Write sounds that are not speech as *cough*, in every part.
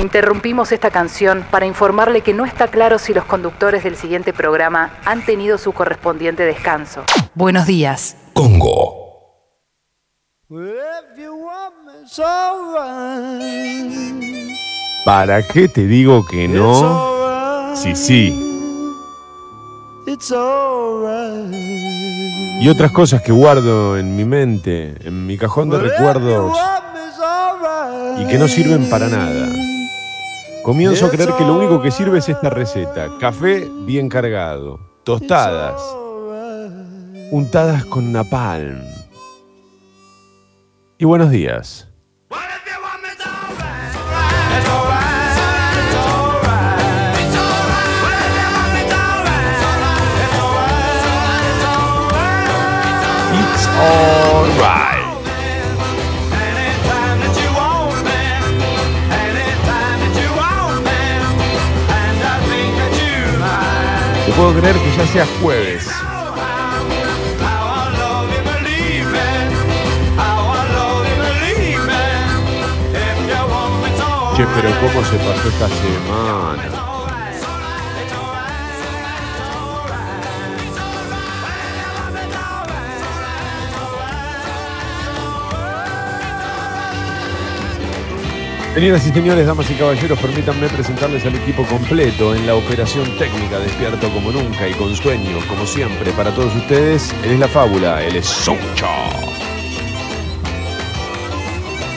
Interrumpimos esta canción para informarle que no está claro si los conductores del siguiente programa han tenido su correspondiente descanso. Buenos días. Congo. ¿Para qué te digo que no? Sí, sí. Y otras cosas que guardo en mi mente, en mi cajón de recuerdos, y que no sirven para nada. Comienzo a creer que lo único que sirve es esta receta. Café bien cargado, tostadas, untadas con napalm. Y buenos días. It's alright. Puedo creer que ya sea jueves. Che, pero ¿cómo se pasó esta semana? Señoras y señores, damas y caballeros, permítanme presentarles al equipo completo en la operación técnica, despierto como nunca y con sueño, como siempre, para todos ustedes. Él es la fábula, él es Soucho.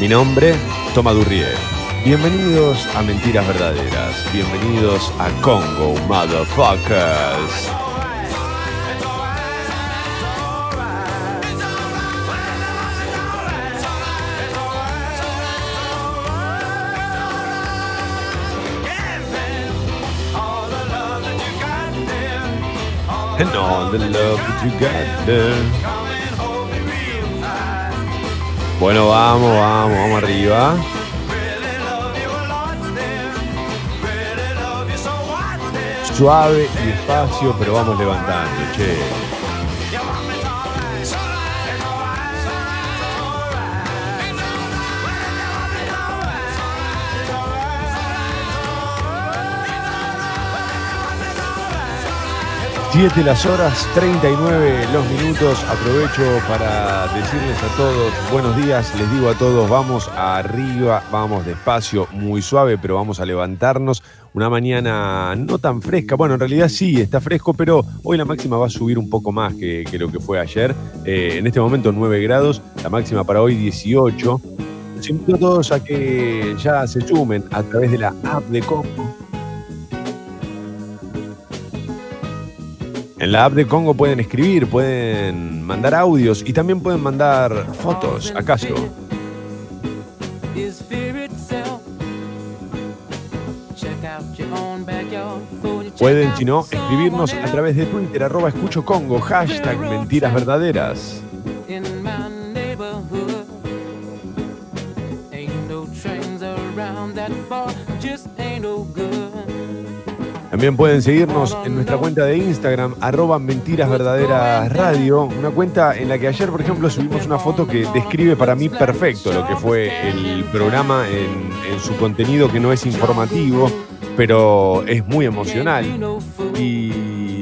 Mi nombre, Toma Durrier. Bienvenidos a Mentiras Verdaderas. Bienvenidos a Congo, motherfuckers. And all the love that you got. Bueno, vamos, vamos, vamos arriba. Suave y despacio, pero vamos levantando, che. Siete las horas, 39 los minutos. Aprovecho para decirles a todos buenos días. Les digo a todos, vamos arriba, vamos despacio, muy suave, pero vamos a levantarnos. Una mañana no tan fresca. Bueno, en realidad sí, está fresco, pero hoy la máxima va a subir un poco más que, lo que fue ayer. Eh, en este momento 9 grados, la máxima para hoy 18. Los invito a todos a que ya se sumen a través de la app de Congo. En la app de Congo pueden escribir, pueden mandar audios y también pueden mandar fotos, ¿acaso? Pueden, si no, escribirnos a través de Twitter, arroba escucho Congo, hashtag mentiras verdaderas. También pueden seguirnos en nuestra cuenta de Instagram, arroba mentiras radio, una cuenta en la que ayer, por ejemplo, subimos una foto que describe para mí perfecto lo que fue el programa en, en su contenido que no es informativo, pero es muy emocional. Y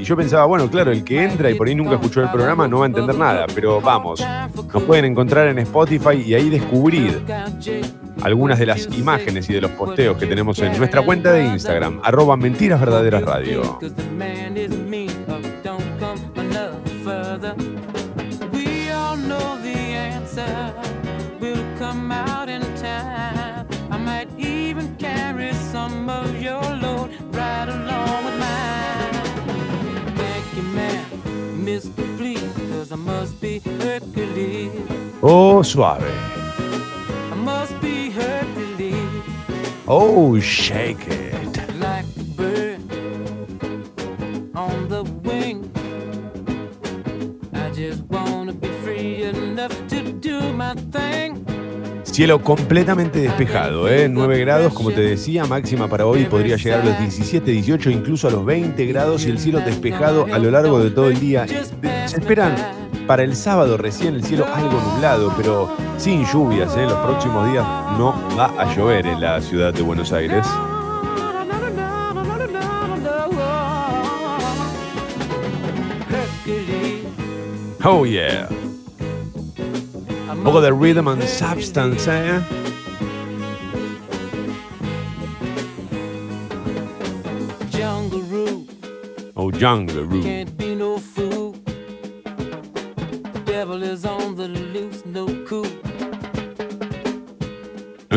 yo pensaba, bueno, claro, el que entra y por ahí nunca escuchó el programa no va a entender nada, pero vamos, nos pueden encontrar en Spotify y ahí descubrir algunas de las imágenes y de los posteos que tenemos en nuestra cuenta de Instagram, arroba mentiras radio. Oh, suave. Oh, shake it. Cielo completamente despejado, ¿eh? 9 grados, como te decía, máxima para hoy podría llegar a los 17, 18, incluso a los 20 grados y el cielo despejado a lo largo de todo el día. Se esperan para el sábado recién el cielo algo nublado, pero sin lluvias. ¿eh? Los próximos días no va a llover en la ciudad de Buenos Aires. Oh yeah. Un poco de rhythm and substance, ¿eh? Oh, Jungle Room.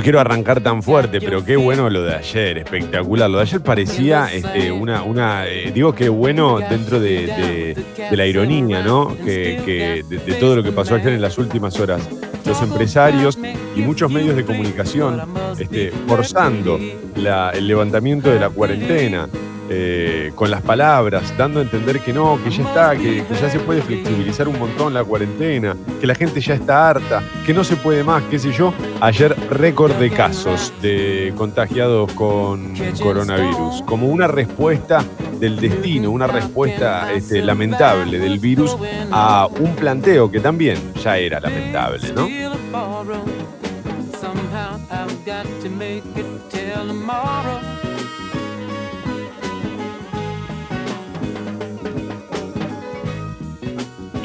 Quiero arrancar tan fuerte, pero qué bueno lo de ayer, espectacular. Lo de ayer parecía este, una, una eh, digo que bueno dentro de, de- de la ironía, ¿no? Que, que de, de todo lo que pasó ayer en las últimas horas. Los empresarios y muchos medios de comunicación este, forzando la- el levantamiento de la cuarentena. Eh, con las palabras, dando a entender que no, que ya está, que, ya se puede flexibilizar un montón la cuarentena, que la gente ya está harta, que no se puede más, qué sé yo. Ayer récord de casos de contagiados con coronavirus, como una respuesta del destino, una respuesta este, lamentable del virus a un planteo que también ya era lamentable, ¿no?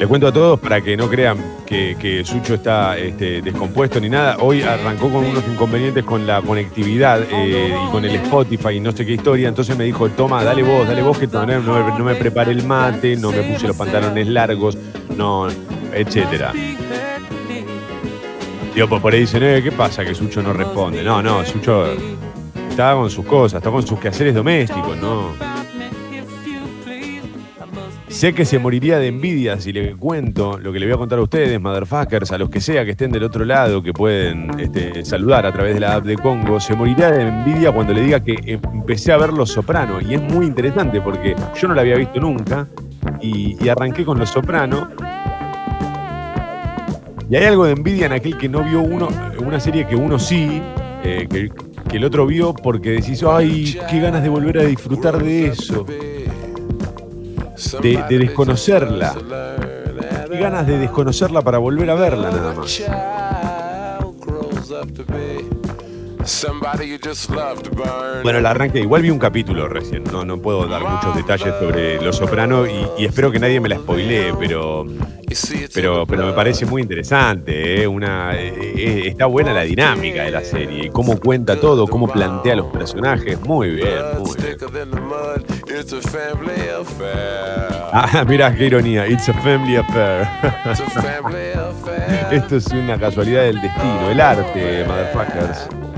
Les cuento a todos para que no crean que, Sucho está este, descompuesto ni nada. Hoy arrancó con unos inconvenientes con la conectividad eh, y con el Spotify y no sé qué historia. Entonces me dijo, toma, dale vos, dale vos, que no, no me preparé el mate, no me puse los pantalones largos, no, etcétera. Digo, pues por ahí dicen, eh, ¿qué pasa que Sucho no responde? No, no, Sucho está con sus cosas, está con sus quehaceres domésticos, ¿no? Sé que se moriría de envidia si le cuento lo que le voy a contar a ustedes, motherfuckers, a los que sea que estén del otro lado, que pueden este, saludar a través de la app de Congo. Se moriría de envidia cuando le diga que empecé a ver Los Soprano. Y es muy interesante porque yo no la había visto nunca y, arranqué con Los Soprano. Y hay algo de envidia en aquel que no vio uno, una serie que uno sí, eh, que, que el otro vio porque decís, ay, qué ganas de volver a disfrutar de eso de, de desconocerla. Qué ganas de desconocerla para volver a verla nada más. Bueno, la arranque. Igual vi un capítulo recién. No, no puedo dar muchos detalles sobre Los Soprano y, y espero que nadie me la spoilee, pero, pero, pero me parece muy interesante. ¿eh? Una, eh, eh, está buena la dinámica de la serie cómo cuenta todo, cómo plantea los personajes. Muy bien, muy bien. Ah, *laughs* mirá qué ironía. It's a family *laughs* affair. Esto es una casualidad del destino, el arte, motherfuckers.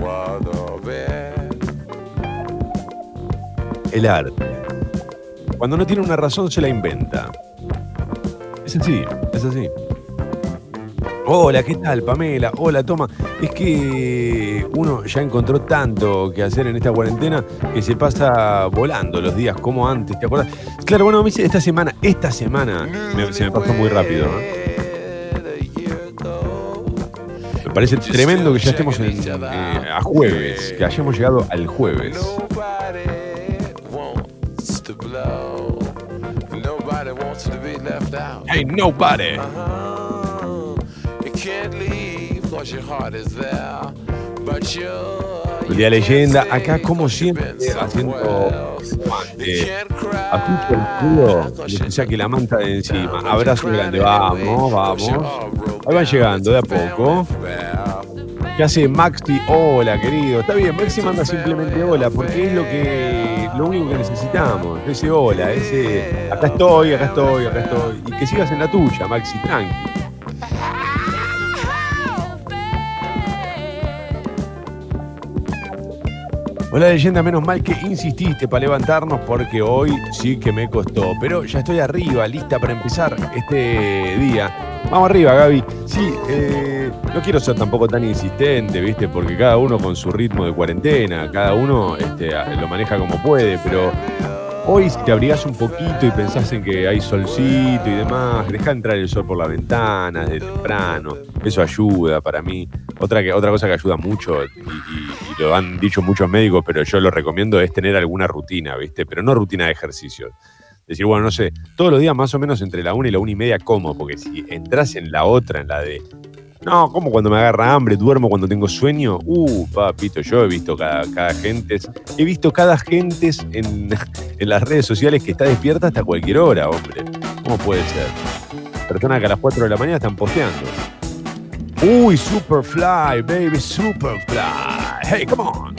El arte. Cuando no tiene una razón, se la inventa. Es así, es así. Hola, ¿qué tal, Pamela? Hola, toma. Es que uno ya encontró tanto que hacer en esta cuarentena que se pasa volando los días como antes, ¿te acuerdas? Claro, bueno, esta semana, esta semana se me pasó muy rápido. Me parece tremendo que ya estemos en, eh, a jueves, que hayamos llegado al jueves. Hey, nobody. El día de leyenda, acá como siempre, haciendo eh, ajuste el culo, le saque la manta de encima. Abrazo grande, vamos, vamos. Ahí van llegando de a poco. ¿Qué hace Maxi? Hola, querido. Está bien, Maxi manda simplemente hola, porque es lo que lo único que necesitamos. Ese hola, ese acá estoy, acá estoy, acá estoy. Y que sigas en la tuya, Maxi, tranqui. Hola leyenda, menos mal que insististe para levantarnos porque hoy sí que me costó. Pero ya estoy arriba, lista para empezar este día. Vamos arriba, Gaby. Sí, eh, no quiero ser tampoco tan insistente, ¿viste? Porque cada uno con su ritmo de cuarentena, cada uno este, lo maneja como puede, pero hoy si te abrigás un poquito y pensás en que hay solcito y demás, deja entrar el sol por la ventana desde temprano. Eso ayuda para mí. Otra, que, otra cosa que ayuda mucho, y, y- y lo han dicho muchos médicos, pero yo lo recomiendo, es tener alguna rutina, ¿viste? Pero no rutina de ejercicio. Decir, bueno, no sé, todos los días más o menos entre la una y la una y media como, porque si entras en la otra, en la de No, como cuando me agarra hambre, duermo cuando tengo sueño. Uh, papito, yo he visto cada, cada gente, he visto cada gente en, *laughs* en las redes sociales que está despierta hasta cualquier hora, hombre. ¿Cómo puede ser? Personas que a las 4 de la mañana están posteando. Uy, Superfly, baby, Superfly. Hey, come on.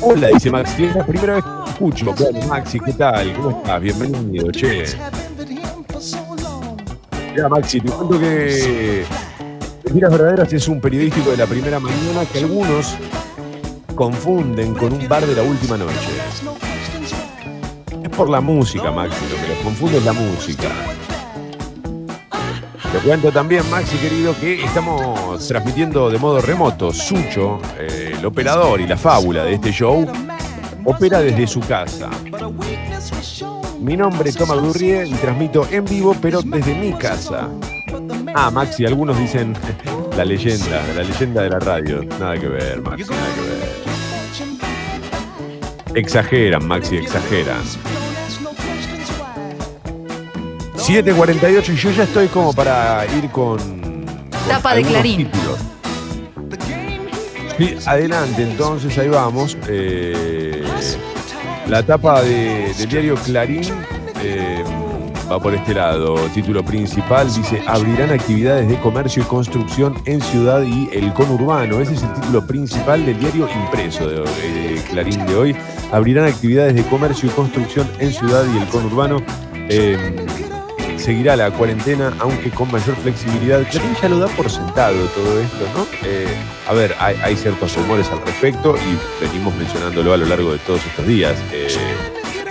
Hola, dice Maxi. Es la primera vez que escucho. Maxi, ¿qué tal? ¿Cómo estás? Bienvenido, che. Mira, Maxi, te cuento que Mentiras Verdaderas es un periodístico de la primera mañana que algunos confunden con un bar de la última noche. Es por la música, Maxi, lo que los confunde es la música. Te cuento también, Maxi querido, que estamos transmitiendo de modo remoto. Sucho, eh, el operador y la fábula de este show, opera desde su casa. Mi nombre es Tomás Durrie y transmito en vivo, pero desde mi casa. Ah, Maxi, algunos dicen *laughs* la leyenda, la leyenda de la radio. Nada que ver, Maxi, nada que ver. Exageran, Maxi, exageran. 7.48 y yo ya estoy como para ir con... con Tapa de algunos Clarín. títulos. Sí, adelante, entonces ahí vamos. Eh, la tapa de- del diario Clarín eh, va por este lado. Título principal dice, abrirán actividades de comercio y construcción en ciudad y el conurbano. Ese es el título principal del diario impreso de, de Clarín de hoy. Abrirán actividades de comercio y construcción en ciudad y el conurbano. Eh, seguirá la cuarentena, aunque con mayor flexibilidad. Clarín ya lo da por sentado todo esto, ¿no? Eh, a ver, hay, ciertos rumores al respecto y venimos mencionándolo a lo largo de todos estos días. Eh,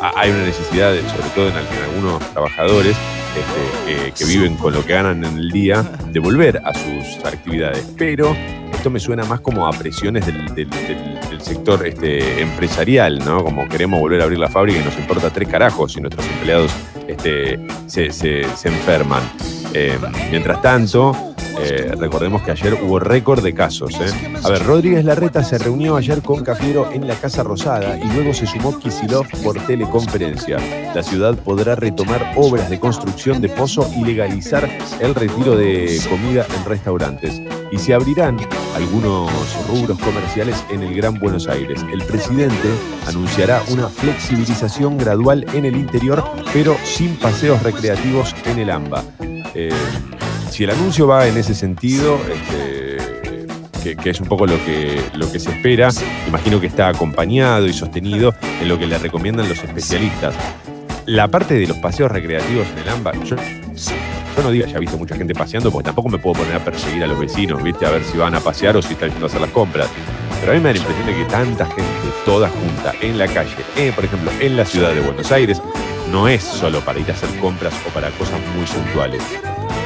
ha- hay una necesidad, sobre todo en, al- en algunos trabajadores este, que, viven con lo que ganan en el día, de volver a sus actividades. Pero esto me suena más como a presiones del sector este, empresarial, ¿no? Como queremos volver a abrir la fábrica y nos importa tres carajos si nuestros empleados este, se, se- se enferman. Eh, mientras tanto, eh, recordemos que ayer hubo récord de casos. ¿eh? A ver, Rodríguez Larreta se reunió ayer con Cafiero en la Casa Rosada y luego se sumó Kisilov por teleconferencia. La ciudad podrá retomar obras de construcción de pozo y legalizar el retiro de comida en restaurantes. Y se abrirán algunos rubros comerciales en el Gran Buenos Aires. El presidente anunciará una flexibilización gradual en el interior, pero sin paseos recreativos en el AMBA. Eh, si el anuncio va en ese sentido, este, que, es un poco lo que, lo que se espera, imagino que está acompañado y sostenido en lo que le recomiendan los especialistas. La parte de los paseos recreativos en el AMBA, yo, no digo que haya visto mucha gente paseando, porque tampoco me puedo poner a perseguir a los vecinos, ¿viste? A ver si van a pasear o si están yendo a hacer las compras. Pero a mí me da la impresión de que tanta gente, toda junta, en la calle, eh, por ejemplo, en la ciudad de Buenos Aires, no es solo para ir a hacer compras o para cosas muy puntuales.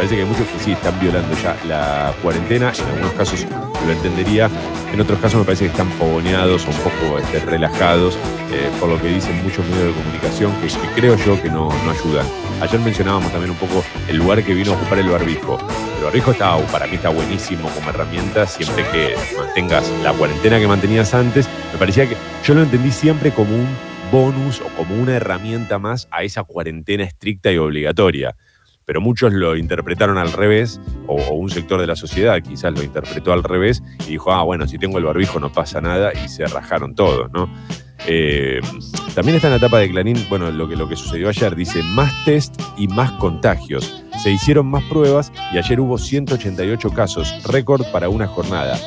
Parece que hay muchos que sí están violando ya la cuarentena, en algunos casos lo entendería, en otros casos me parece que están fogoneados o un poco este, relajados, eh, por lo que dicen muchos medios de comunicación que, que creo yo que no, no ayudan. Ayer mencionábamos también un poco el lugar que vino a ocupar el barbijo. El barbijo está, para mí está buenísimo como herramienta, siempre que mantengas la cuarentena que mantenías antes. Me parecía que yo lo entendí siempre como un bonus o como una herramienta más a esa cuarentena estricta y obligatoria. Pero muchos lo interpretaron al revés, o, un sector de la sociedad quizás lo interpretó al revés y dijo, ah, bueno, si tengo el barbijo no pasa nada, y se rajaron todos, ¿no? Eh, también está en la etapa de Clarín, bueno, lo que, lo que sucedió ayer, dice más test y más contagios. Se hicieron más pruebas y ayer hubo 188 casos, récord para una jornada.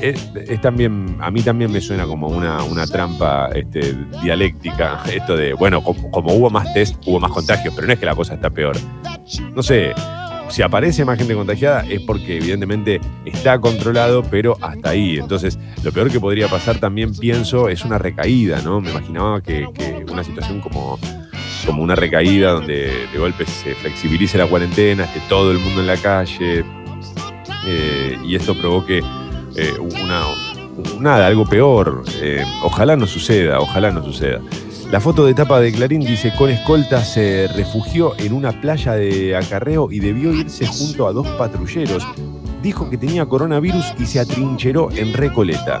Es, es también, a mí también me suena como una, una trampa este, dialéctica, esto de, bueno, como, como hubo más test, hubo más contagios, pero no es que la cosa está peor. No sé, si aparece más gente contagiada es porque evidentemente está controlado, pero hasta ahí. Entonces, lo peor que podría pasar también, pienso, es una recaída, ¿no? Me imaginaba que, una situación como, como una recaída donde de golpe se flexibilice la cuarentena, esté todo el mundo en la calle eh, y esto provoque eh, una, nada, algo peor. Eh, ojalá no suceda, ojalá no suceda. La foto de tapa de Clarín dice, con escolta se refugió en una playa de acarreo y debió irse junto a dos patrulleros. Dijo que tenía coronavirus y se atrincheró en Recoleta.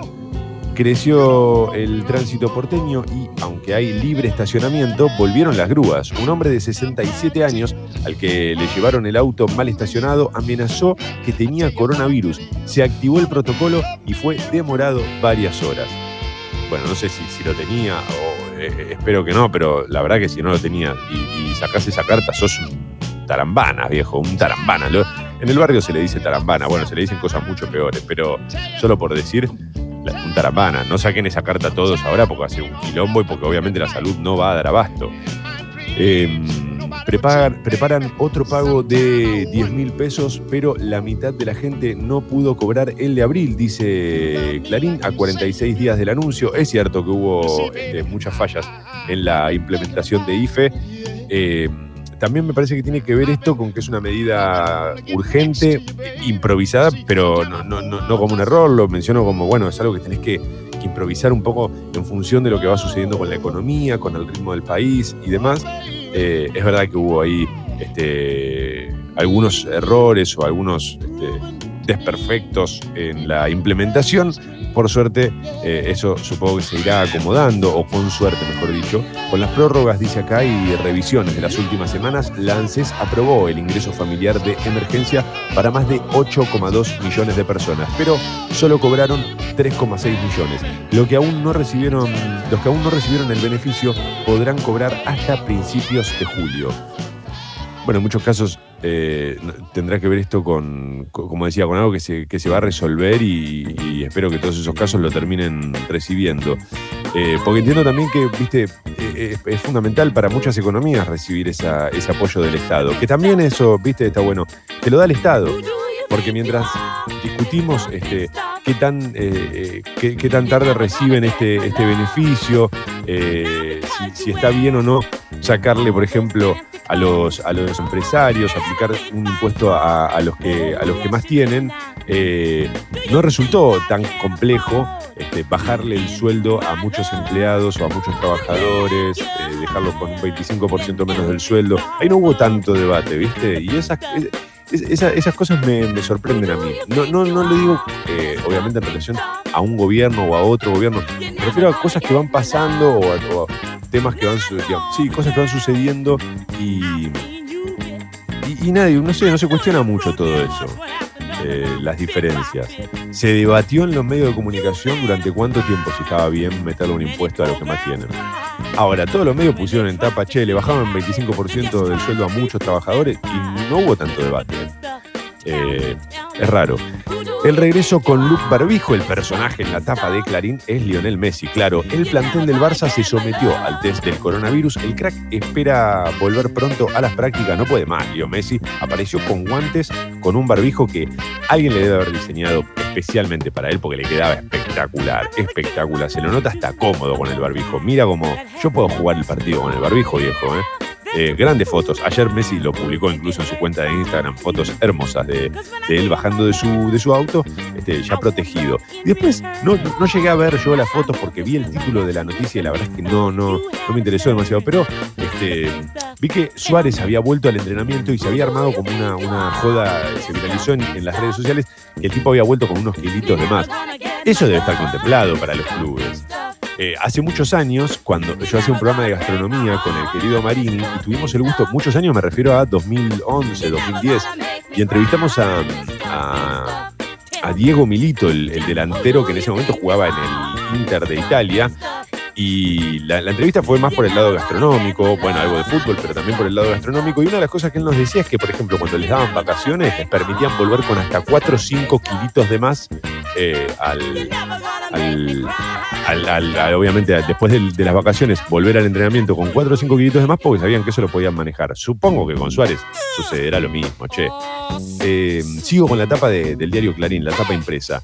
creció el tránsito porteño y, aunque hay libre estacionamiento, volvieron las grúas. Un hombre de 67 años, al que le llevaron el auto mal estacionado, amenazó que tenía coronavirus. Se activó el protocolo y fue demorado varias horas. Bueno, no sé si, si lo tenía o eh, espero que no, pero la verdad que si no lo tenía y, y sacás esa carta, sos un tarambana, viejo, un tarambana. En el barrio se le dice tarambana, bueno, se le dicen cosas mucho peores, pero solo por decir un tarambana. No saquen esa carta todos ahora porque hace un quilombo y porque obviamente la salud no va a dar abasto. Eh, preparan, preparan otro pago de 10 mil pesos, pero la mitad de la gente no pudo cobrar el de abril, dice Clarín, a 46 días del anuncio. Es cierto que hubo este, muchas fallas en la implementación de IFE. Eh, también me parece que tiene que ver esto con que es una medida urgente, improvisada, pero no, no- no- no como un error, lo menciono como, bueno, es algo que tenés que improvisar un poco en función de lo que va sucediendo con la economía, con el ritmo del país y demás. Eh, es verdad que hubo ahí este, algunos errores o algunos este, desperfectos en la implementación. Por suerte, eh, eso supongo que se irá acomodando, o con suerte, mejor dicho. Con las prórrogas, dice acá, y revisiones de las últimas semanas, la ANSES aprobó el ingreso familiar de emergencia para más de 8,2 millones de personas, pero solo cobraron 3,6 millones. Lo que aún no recibieron, los que aún no recibieron el beneficio podrán cobrar hasta principios de julio. Bueno, en muchos casos eh, tendrá que ver esto con, co- como decía, con algo que se, que se va a resolver y, y espero que todos esos casos lo terminen recibiendo. Eh, porque entiendo también que, viste, eh, es, es fundamental para muchas economías recibir esa- ese apoyo del Estado. Que también eso, viste, está bueno. Te lo da el Estado. Porque mientras discutimos este, qué, tan, eh, eh, qué, tan tarde reciben este, este beneficio, eh, si, está bien o no sacarle, por ejemplo, a los, a los empresarios, aplicar un impuesto a, a los, que, a los que más tienen, eh, no resultó tan complejo este, bajarle el sueldo a muchos empleados o a muchos trabajadores, dejarlos con un 25% menos del sueldo. Ahí no hubo tanto debate, ¿viste? Y esas, es- esa- esas cosas me, sorprenden a mí. No, no, no le digo, eh, obviamente, en relación a un gobierno o a otro gobierno. Me refiero a cosas que van pasando o a, temas que van, sí, cosas que van sucediendo y, y nadie, no sé, no se cuestiona mucho todo eso, eh, las diferencias. Se debatió en los medios de comunicación durante cuánto tiempo si estaba bien meterle un impuesto a los que más tienen. Ahora, todos los medios pusieron en tapa, che, le bajaban 25% del sueldo a muchos trabajadores y no hubo tanto debate. Eh, es raro. El regreso con Luke Barbijo, el personaje en la tapa de Clarín, es Lionel Messi. Claro, el plantel del Barça se sometió al test del coronavirus. El crack espera volver pronto a las prácticas. No puede más. Leo Messi apareció con guantes, con un barbijo que alguien le debe haber diseñado especialmente para él porque le quedaba espectacular, espectacular. Se lo nota hasta cómodo con el barbijo. Mira como yo puedo jugar el partido con el barbijo, viejo, ¿eh? Eh, grandes fotos. Ayer Messi lo publicó incluso en su cuenta de Instagram, fotos hermosas de, él bajando de su, de su auto, este, ya protegido. Y después no, no llegué a ver yo las fotos porque vi el título de la noticia y la verdad es que no, no, no me interesó demasiado. Pero este, vi que Suárez había vuelto al entrenamiento y se había armado como una, una joda, se viralizó en, en las redes sociales, y el tipo había vuelto con unos kilitos de más. Eso debe estar contemplado para los clubes. Eh, hace muchos años, cuando yo hacía un programa de gastronomía con el querido Marini, y tuvimos el gusto, muchos años me refiero a 2011, 2010, y entrevistamos a, Diego Milito, el, el delantero que en ese momento jugaba en el Inter de Italia. Y la, la entrevista fue más por el lado gastronómico, bueno, algo de fútbol, pero también por el lado gastronómico. Y una de las cosas que él nos decía es que, por ejemplo, cuando les daban vacaciones, les permitían volver con hasta 4 o 5 kilitos de más eh, al, obviamente después de las vacaciones volver al entrenamiento con 4 o 5 kilitos de más porque sabían que eso lo podían manejar. Supongo que con Suárez sucederá lo mismo, che. Eh, sigo con la tapa de- del diario Clarín, la tapa impresa.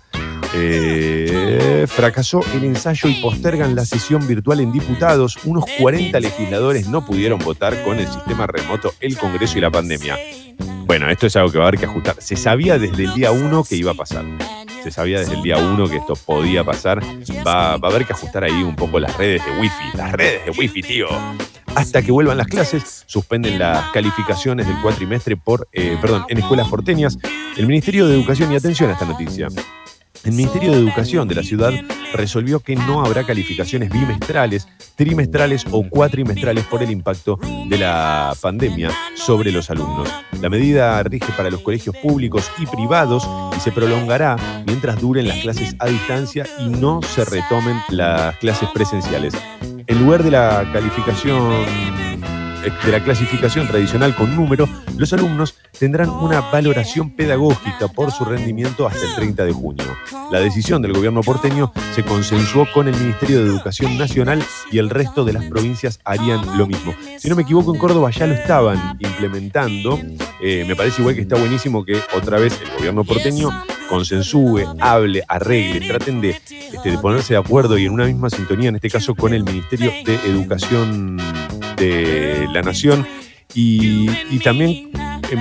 Eh, fracasó el ensayo y postergan la sesión virtual en diputados. Unos 40 legisladores no pudieron votar con el sistema remoto, el Congreso y la pandemia. Bueno, esto es algo que va a haber que ajustar. Se sabía desde el día 1 que iba a pasar. Se sabía desde el día 1 que esto podía pasar. Va, va a haber que ajustar ahí un poco las redes de Wi-Fi. Las redes de Wi-Fi, tío. Hasta que vuelvan las clases, suspenden las calificaciones del cuatrimestre por, eh, perdón, en escuelas porteñas. El Ministerio de Educación y atención a esta noticia. El Ministerio de Educación de la ciudad resolvió que no habrá calificaciones bimestrales, trimestrales o cuatrimestrales por el impacto de la pandemia sobre los alumnos. La medida rige para los colegios públicos y privados y se prolongará mientras duren las clases a distancia y no se retomen las clases presenciales. En lugar de la calificación de la clasificación tradicional con número, los alumnos tendrán una valoración pedagógica por su rendimiento hasta el 30 de junio. La decisión del gobierno porteño se consensuó con el Ministerio de Educación Nacional y el resto de las provincias harían lo mismo. Si no me equivoco, en Córdoba ya lo estaban implementando. Eh, me parece igual que está buenísimo que otra vez el gobierno porteño consensúe, hable, arregle, traten de, este, de ponerse de acuerdo y en una misma sintonía, en este caso con el Ministerio de Educación de la Nación y, y también, em,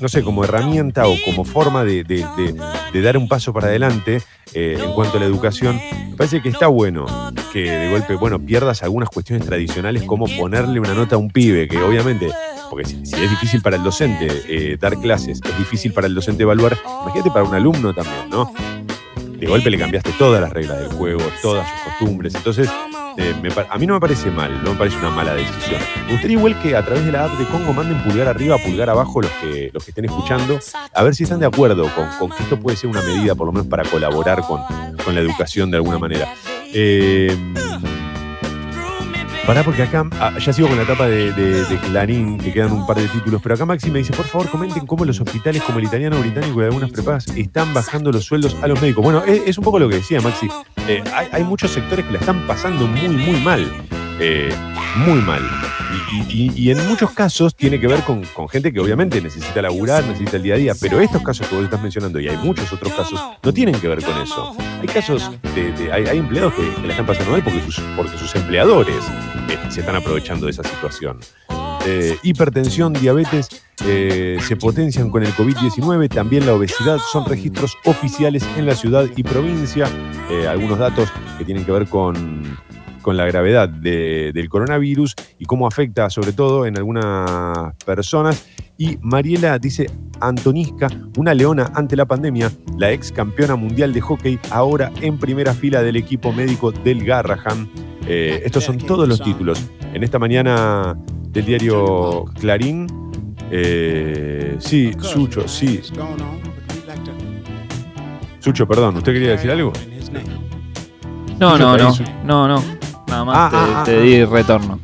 no sé, como herramienta o como forma de, de- dar un paso para adelante eh, en cuanto a la educación, me parece que está bueno que de golpe, bueno, pierdas algunas cuestiones tradicionales como ponerle una nota a un pibe, que obviamente, porque si, si es difícil para el docente eh, dar clases, es difícil para el docente evaluar, imagínate para un alumno también, ¿no? De golpe le cambiaste todas las reglas del juego, todas sus costumbres, entonces eh, a mí no me parece mal, no me parece una mala decisión. Me gustaría igual que a través de la app de Congo manden pulgar arriba, pulgar abajo los que, los que estén escuchando, a ver si están de acuerdo con, con que esto puede ser una medida, por lo menos para colaborar con, con la educación de alguna manera. Eh, Pará, porque acá ah, ya sigo con la etapa de, de- Clarín, que quedan un par de títulos, pero acá Maxi me dice, por favor, comenten cómo los hospitales como el italiano británico y algunas prepagas están bajando los sueldos a los médicos. Bueno, es, un poco lo que decía Maxi. Eh, hay, muchos sectores que la están pasando muy, muy mal. Eh, muy mal. Y, y- y- en muchos casos tiene que ver con, gente que obviamente necesita laburar, necesita el día a día, pero estos casos que vos estás mencionando, y hay muchos otros casos, no tienen que ver con eso. Hay casos de, hay empleados que, que la están pasando mal porque sus, porque sus empleadores se están aprovechando de esa situación. Eh, hipertensión, diabetes eh, se potencian con el COVID-19, también la obesidad son registros oficiales en la ciudad y provincia. Eh, algunos datos que tienen que ver con, con la gravedad de- del coronavirus y cómo afecta sobre todo en algunas personas. Y Mariela dice, Antonisca, una leona ante la pandemia, la ex campeona mundial de hockey, ahora en primera fila del equipo médico del Garraham. Eh, estos son todos los títulos. En esta mañana del diario Clarín, eh, sí, Sucho, sí, Sucho, perdón, ¿usted quería decir algo? No, no, no, no, no. Nada más Ah, te, ah, te ah, di retorno.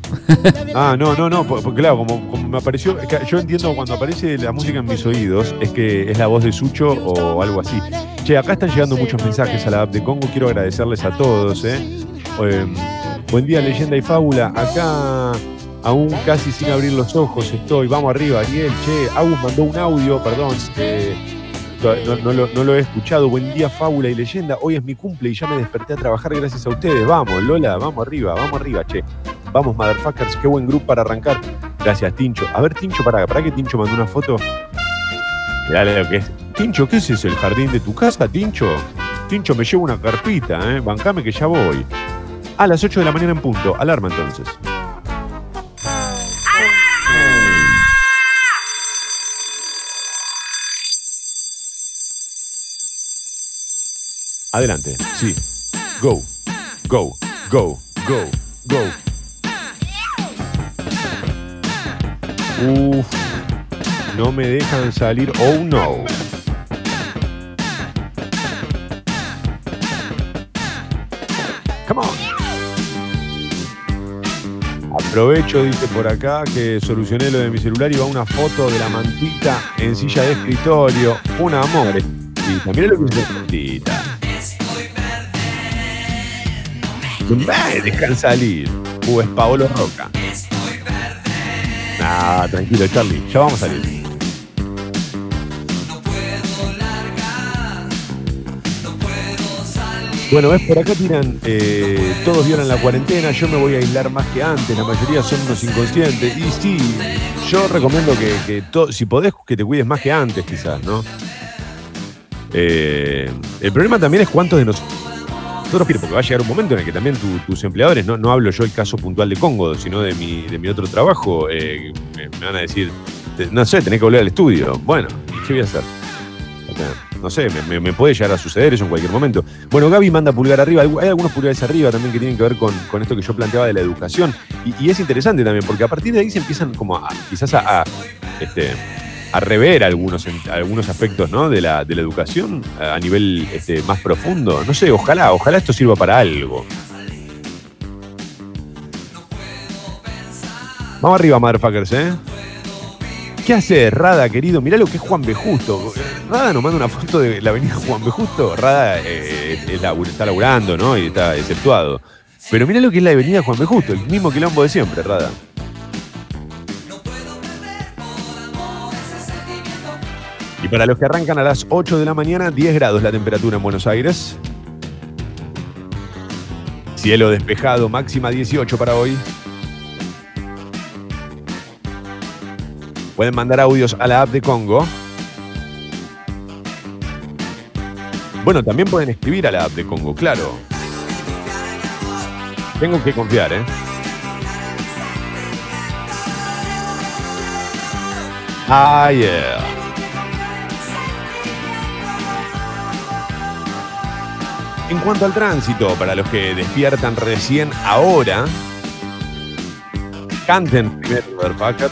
Ah, no, no, no, porque claro, como, como me apareció, es que yo entiendo cuando aparece la música en mis oídos, es que es la voz de Sucho o algo así. Che, acá están llegando muchos mensajes a la app de Congo, quiero agradecerles a todos, ¿eh? Eh, buen día, leyenda y fábula. Acá, aún casi sin abrir los ojos, estoy. Vamos arriba, Ariel. Che, Agus mandó un audio, perdón. eh, no, lo, he escuchado. Buen día, fábula y leyenda. Hoy es mi cumple y ya me desperté a trabajar gracias a ustedes. Vamos, Lola, vamos arriba, vamos arriba, che. Vamos, motherfuckers, qué buen grupo para arrancar. Gracias, Tincho. A ver, Tincho, para, para que Tincho mandó una foto. Mirá lo que es. Tincho, ¿qué es eso? ¿El jardín de tu casa, Tincho? Tincho, me llevo una carpita, ¿eh? Bancame que ya voy. A las 8 de la mañana en punto. Alarma entonces. Adelante. Sí. Go. Go. Go. Go. Go. Uf. No me dejan salir. Oh no. Come on. Aprovecho, dice por acá, que solucioné lo de mi celular y va una foto de la mantita en silla de escritorio. Un amor. Mira lo que dice la mantita. Me *laughs* dejan salir. Uh, es Paolo Roca. Nah, tranquilo, Charlie. Ya vamos a salir. Bueno, ves, por acá tiran, eh, todos violan la cuarentena, yo me voy a aislar más que antes, la mayoría son unos inconscientes. Y sí, yo recomiendo que, que si podés, que te cuides más que antes quizás, ¿no? Eh, el problema también es cuántos de nosotros, porque va a llegar un momento en el que también tu- tus empleadores, no, no hablo yo el caso puntual de Congo, sino de mi, de mi otro trabajo, eh, me, van a decir, no sé, tenés que volver al estudio. Bueno, ¿y qué voy a hacer? No sé, me, puede llegar a suceder eso en cualquier momento. Bueno, Gaby manda pulgar arriba. Hay algunos pulgares arriba también que tienen que ver con, con esto que yo planteaba de la educación. Y, y es interesante también, porque a partir de ahí se empiezan como a, quizás a, a, este, a rever algunos, algunos aspectos ¿no? de, la, de la educación a nivel este, más profundo. No sé, ojalá, ojalá esto sirva para algo. Vamos arriba, motherfuckers, ¿eh? ¿Qué hace Rada, querido? Mirá lo que es Juan B. Justo. Rada nos manda una foto de la avenida Juan B. Justo. Rada eh, está laburando, ¿no? Y está exceptuado. Pero mirá lo que es la avenida Juan B. Justo, el mismo quilombo de siempre, Rada. Para los que arrancan a las 8 de la mañana, 10 grados la temperatura en Buenos Aires. Cielo despejado, máxima 18 para hoy. Pueden mandar audios a la app de Congo. Bueno, también pueden escribir a la app de Congo, claro. Tengo que confiar, ¿eh? Ah. En cuanto al tránsito, para los que despiertan recién ahora, canten primero, motherfucker.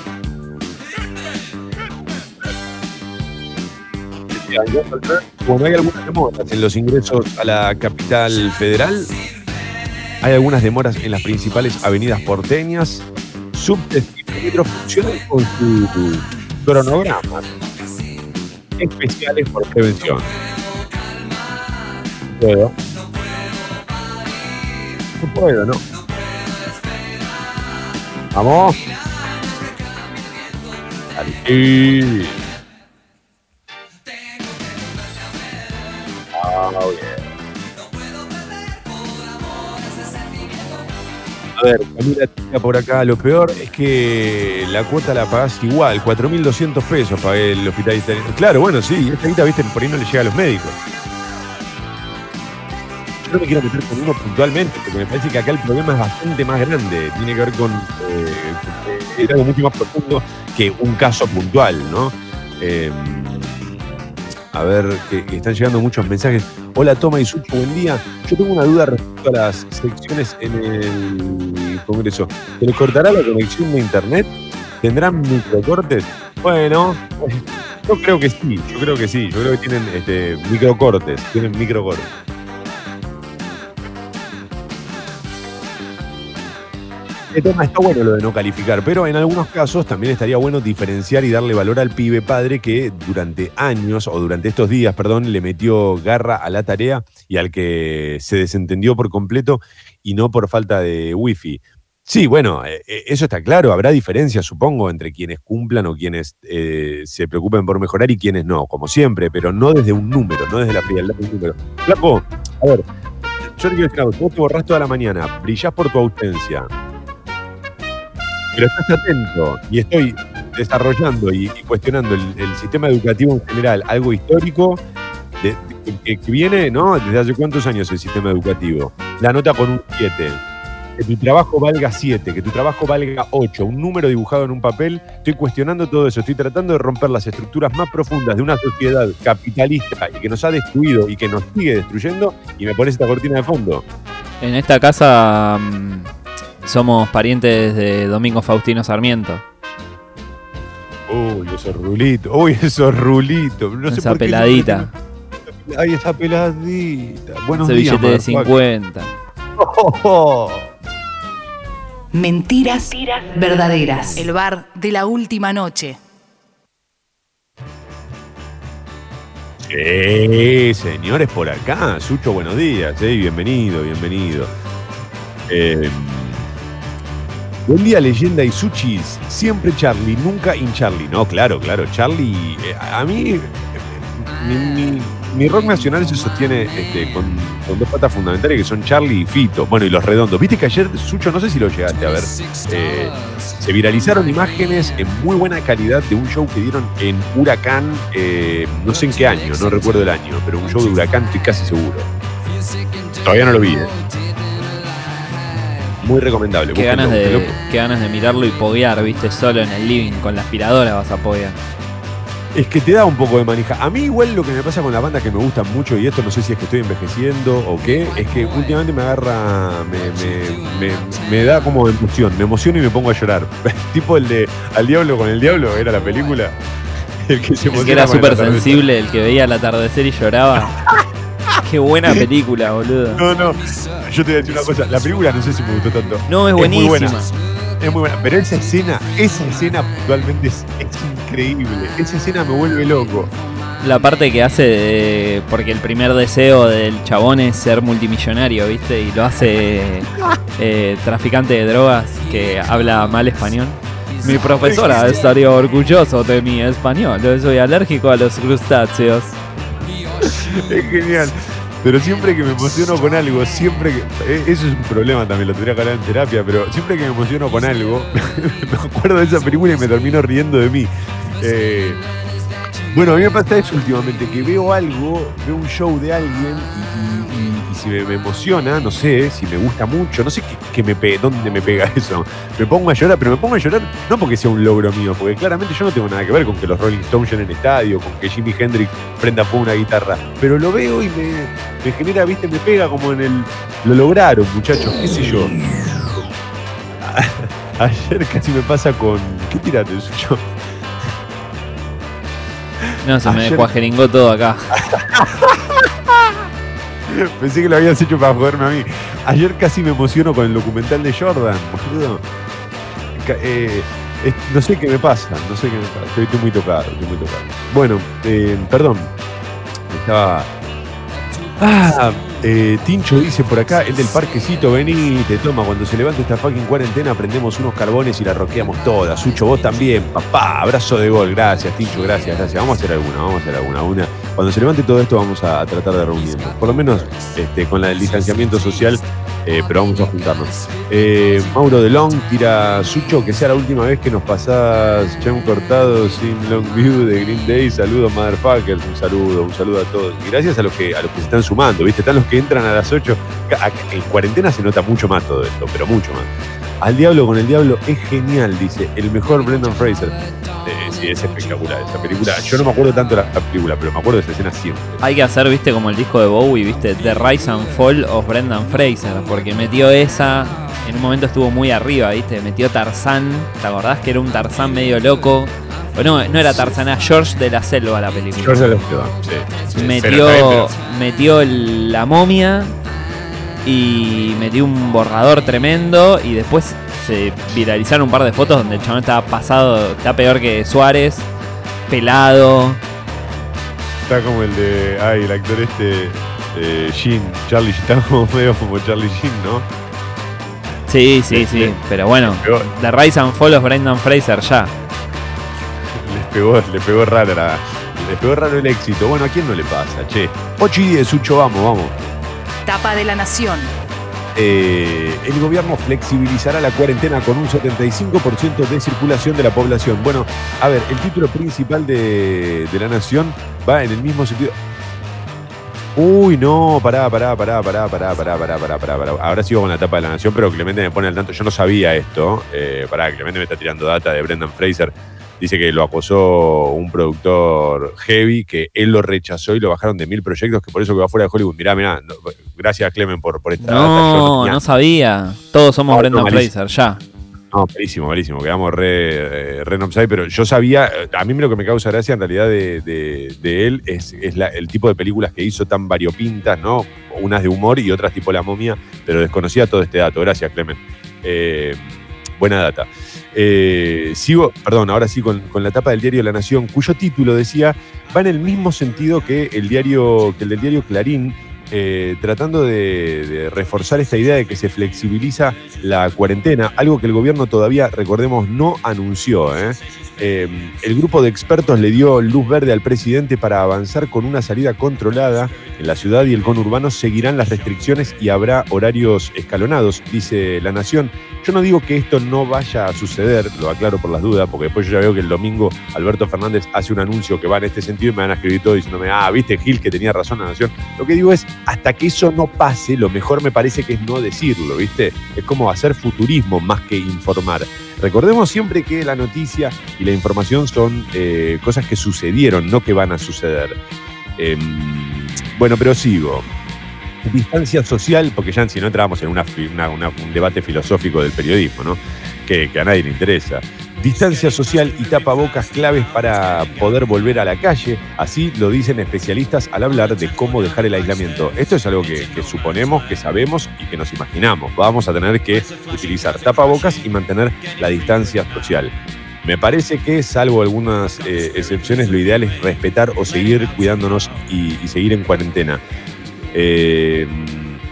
Bueno, hay algunas demoras en los ingresos a la capital federal. Hay algunas demoras en las principales avenidas porteñas. Subtes y funcionan con su cronograma especiales por prevención. No puedo, ¿no? Vamos. Dale. Oh, yeah. A ver, Camila tira por acá. Lo peor es que la cuota la pagás igual, 4.200 pesos pagué el hospital italiano. Claro, bueno, sí, esta guita, viste, por ahí no le llega a los médicos. No me quiero meter con uno puntualmente, porque me parece que acá el problema es bastante más grande. Tiene que ver con. eh, algo mucho más profundo que un caso puntual, ¿no? Eh, a ver, que están llegando muchos mensajes. Hola, Toma y Sucho, buen día. Yo tengo una duda respecto a las secciones en el Congreso. ¿Se les cortará la conexión de Internet? ¿Tendrán microcortes? Bueno, yo creo que sí, yo creo que sí. Yo creo que tienen este, microcortes, tienen microcortes. El tema está bueno lo de no calificar, pero en algunos casos también estaría bueno diferenciar y darle valor al pibe padre que durante años o durante estos días, perdón, le metió garra a la tarea y al que se desentendió por completo y no por falta de wifi. Sí, bueno, eh, eh, eso está claro. Habrá diferencias, supongo, entre quienes cumplan o quienes eh, se preocupen por mejorar y quienes no, como siempre, pero no desde un número, no desde la frialdad de un número. Flaco, a ver, yo te quiero decir. Vos te borrás toda la mañana, brillás por tu ausencia, pero estás atento y estoy desarrollando y, cuestionando el, el sistema educativo en general, algo histórico de- de- que, que viene, ¿no? Desde hace cuántos años el sistema educativo. La nota con un 7. Que tu trabajo valga 7, que tu trabajo valga 8, un número dibujado en un papel. Estoy cuestionando todo eso, estoy tratando de romper las estructuras más profundas de una sociedad capitalista y que nos ha destruido y que nos sigue destruyendo y me pones esta cortina de fondo. En esta casa mm, somos parientes de Domingo Faustino Sarmiento. Uy, esos rulitos, uy, esos rulitos. No sé esa por qué peladita. siempre- Ay, esa peladita. Buenos ese días, billete de motherfucker. 50. Oh, oh. Mentiras verdaderas. El bar de la última noche. Sí, señores, por acá. Sucho, buenos días. eh, bienvenido, bienvenido. Eh, buen día, leyenda y sushis. Siempre Charlie, nunca in Charlie. No, claro, claro. Charlie, eh, a mí, eh, mi, rock nacional se sostiene este, con, dos patas fundamentales que son Charlie y Fito. Bueno, y los redondos. Viste que ayer, Sucho, no sé si lo llegaste a ver. eh, se viralizaron imágenes en muy buena calidad de un show que dieron en Huracán, no sé en qué año, no recuerdo el año, pero un show de Huracán estoy casi seguro. Todavía no lo vi. Muy recomendable. Qué ganas, de, qué ganas de mirarlo y poguear, viste, solo en el living con la aspiradora vas a poguear. Es que te da un poco de manija. A mí igual lo que me pasa con las bandas que me gustan mucho, y esto no sé si es que estoy envejeciendo o qué, es que últimamente me agarra, me, me- me- me da como emoción, me emociono y me pongo a llorar. *laughs* tipo el de Al Diablo con el Diablo, era la película. *laughs* El que se El que era súper sensible, el que veía el atardecer y lloraba. *laughs* *laughs* Qué buena película, boludo. No, no, yo te voy a decir una cosa, la película no sé si me gustó tanto. No, es muy buenísima. buena. Es muy buena, pero esa escena, esa escena puntualmente es, es increíble. Esa escena me vuelve loco. La parte que hace de- porque el primer deseo del chabón es ser multimillonario, ¿viste? Y lo hace *laughs* eh, traficante de drogas que habla mal español. Mi profesora *laughs* estaría orgulloso de mi español. Yo soy alérgico a los crustáceos. *laughs* Es genial. Pero siempre que me emociono con algo, siempre que. eh, Eso es un problema también, lo tendría que hablar en terapia, pero siempre que me emociono con algo, *laughs* me acuerdo de esa película y me termino riendo de mí. Eh, bueno, a mí me pasa eso últimamente, que veo algo, veo un show de alguien y, si me, me emociona, no sé, si me gusta mucho, no sé qué, qué me pe- dónde me pega *laughs* eso. Me pongo a llorar, pero me pongo a llorar no porque sea un logro mío, porque claramente yo no tengo nada que ver con que los Rolling Stones llenen estadio, con que Jimi Hendrix prenda fuego una guitarra, pero lo veo y me, me genera, viste, me pega como en el... Lo lograron, muchachos, qué sé yo. *laughs* Ayer casi me pasa con... ¿Qué tiraste, *laughs* Sucho? No, se me Ayer- cuajeringó todo acá. *laughs* Pensé que lo habías hecho para joderme a mí. Ayer casi me emociono con el documental de Jordan, boludo. Eh, no sé qué me pasa, no sé qué me pasa. Estoy, estoy muy tocado, estoy muy tocado. Bueno, eh, perdón. Estaba. Ah, eh, Tincho dice por acá, el del parquecito, vení, te toma, cuando se levante esta fucking cuarentena prendemos unos carbones y la roqueamos toda. Sucho, vos también, papá, abrazo de gol, gracias, Tincho, gracias, gracias. Vamos a hacer alguna, vamos a hacer alguna. Una. Cuando se levante todo esto vamos a, tratar de reunirnos. Por lo menos este, con del distanciamiento social, eh, pero vamos a juntarnos. Eh, Mauro de Long tira Sucho, que sea la última vez que nos pasás Chem cortado sin long view de Green Day. Saludos, motherfuckers. Un saludo, un saludo a todos. Y gracias a los que a los que se están sumando, ¿viste? Están los que entran a las 8. Ca- En cuarentena se nota mucho más todo esto, pero mucho más. Al diablo con el diablo es genial, dice. El mejor Brendan Fraser. Eh, sí, es espectacular esa película. Yo no me acuerdo tanto de la película, pero me acuerdo de esa escena siempre. Hay que hacer, viste, como el disco de Bowie, viste, The Rise and Fall of Brendan Fraser, porque metió esa, en un momento estuvo muy arriba, viste, metió Tarzán, ¿te acordás que era un Tarzán medio loco? O no, no era Tarzán, era George de la Selva la película. George de la Selva, sí, sí. Pero metió, metió la momia y metió un borrador tremendo y después se viralizaron un par de fotos donde el chabón estaba pasado, está peor que Suárez, pelado. Está como el de. Ay, el actor este. Eh, Sheen, Charlie. Está como *laughs* medio como Charlie Sheen, ¿no? Sí, sí, sí, pero bueno, The Rise and Fall of Brendan Fraser ya. *laughs* les pegó, le pegó raro la- Le pegó raro el éxito. Bueno, ¿a quién no le pasa? Che. 8 y 10, Sucho, vamos, vamos. Tapa de la Nación. Eh, el gobierno flexibilizará la cuarentena con un 75% de circulación de la población. Bueno, a ver, el título principal de, de la Nación va en el mismo sentido. Uy, no, pará, pará, pará, pará, pará, pará, pará, pará, pará, pará. Ahora sigo con la tapa de la Nación, pero Clemente me pone al tanto. Yo no sabía esto. Eh, pará, Clemente me está tirando data de Brendan Fraser. Dice que lo acosó un productor heavy, que él lo rechazó y lo bajaron de mil proyectos, que por eso que va fuera de Hollywood. Mirá, mirá, no, gracias Clemen por, por esta data. No, tenía- no sabía. Todos somos No, Brendan no. Fraser, ya. No, malísimo, malísimo. Quedamos re, eh, re pero yo sabía, a mí lo que me causa gracia en realidad de, de- de él es, es la- el tipo de películas que hizo tan variopintas, ¿no? Unas de humor y otras tipo La momia, pero desconocía todo este dato. Gracias, Clemen. Eh, buena data. Eh, sigo, perdón, ahora sí con, la tapa del diario La Nación, cuyo título decía, va en el mismo sentido que el diario, que el del diario Clarín, eh, tratando de, reforzar esta idea de que se flexibiliza la cuarentena, algo que el gobierno todavía, recordemos, no anunció. ¿eh? Eh, el grupo de expertos le dio luz verde al presidente para avanzar con una salida controlada. En la ciudad y el conurbano seguirán las restricciones y habrá horarios escalonados, dice La Nación. Yo no digo que esto no vaya a suceder, lo aclaro por las dudas, porque después yo ya veo que el domingo Alberto Fernández hace un anuncio que va en este sentido y me van a escribir todo diciéndome, ah, viste Gil que tenía razón La Nación. Lo que digo es, hasta que eso no pase, lo mejor me parece que es no decirlo, ¿viste? Es como hacer futurismo más que informar. Recordemos siempre que la noticia y la información son eh, cosas que sucedieron, no que van a suceder. Em, bueno, pero sigo. Distancia social, porque ya si no entramos en un debate filosófico del periodismo, ¿no? Que, a nadie le interesa. Distancia social y tapabocas claves para poder volver a la calle, así lo dicen especialistas al hablar de cómo dejar el aislamiento. Esto es algo que, suponemos, que sabemos y que nos imaginamos. Vamos a tener que utilizar tapabocas y mantener la distancia social. Me parece que, salvo algunas eh, excepciones, lo ideal es respetar o seguir cuidándonos y seguir en cuarentena. Eh,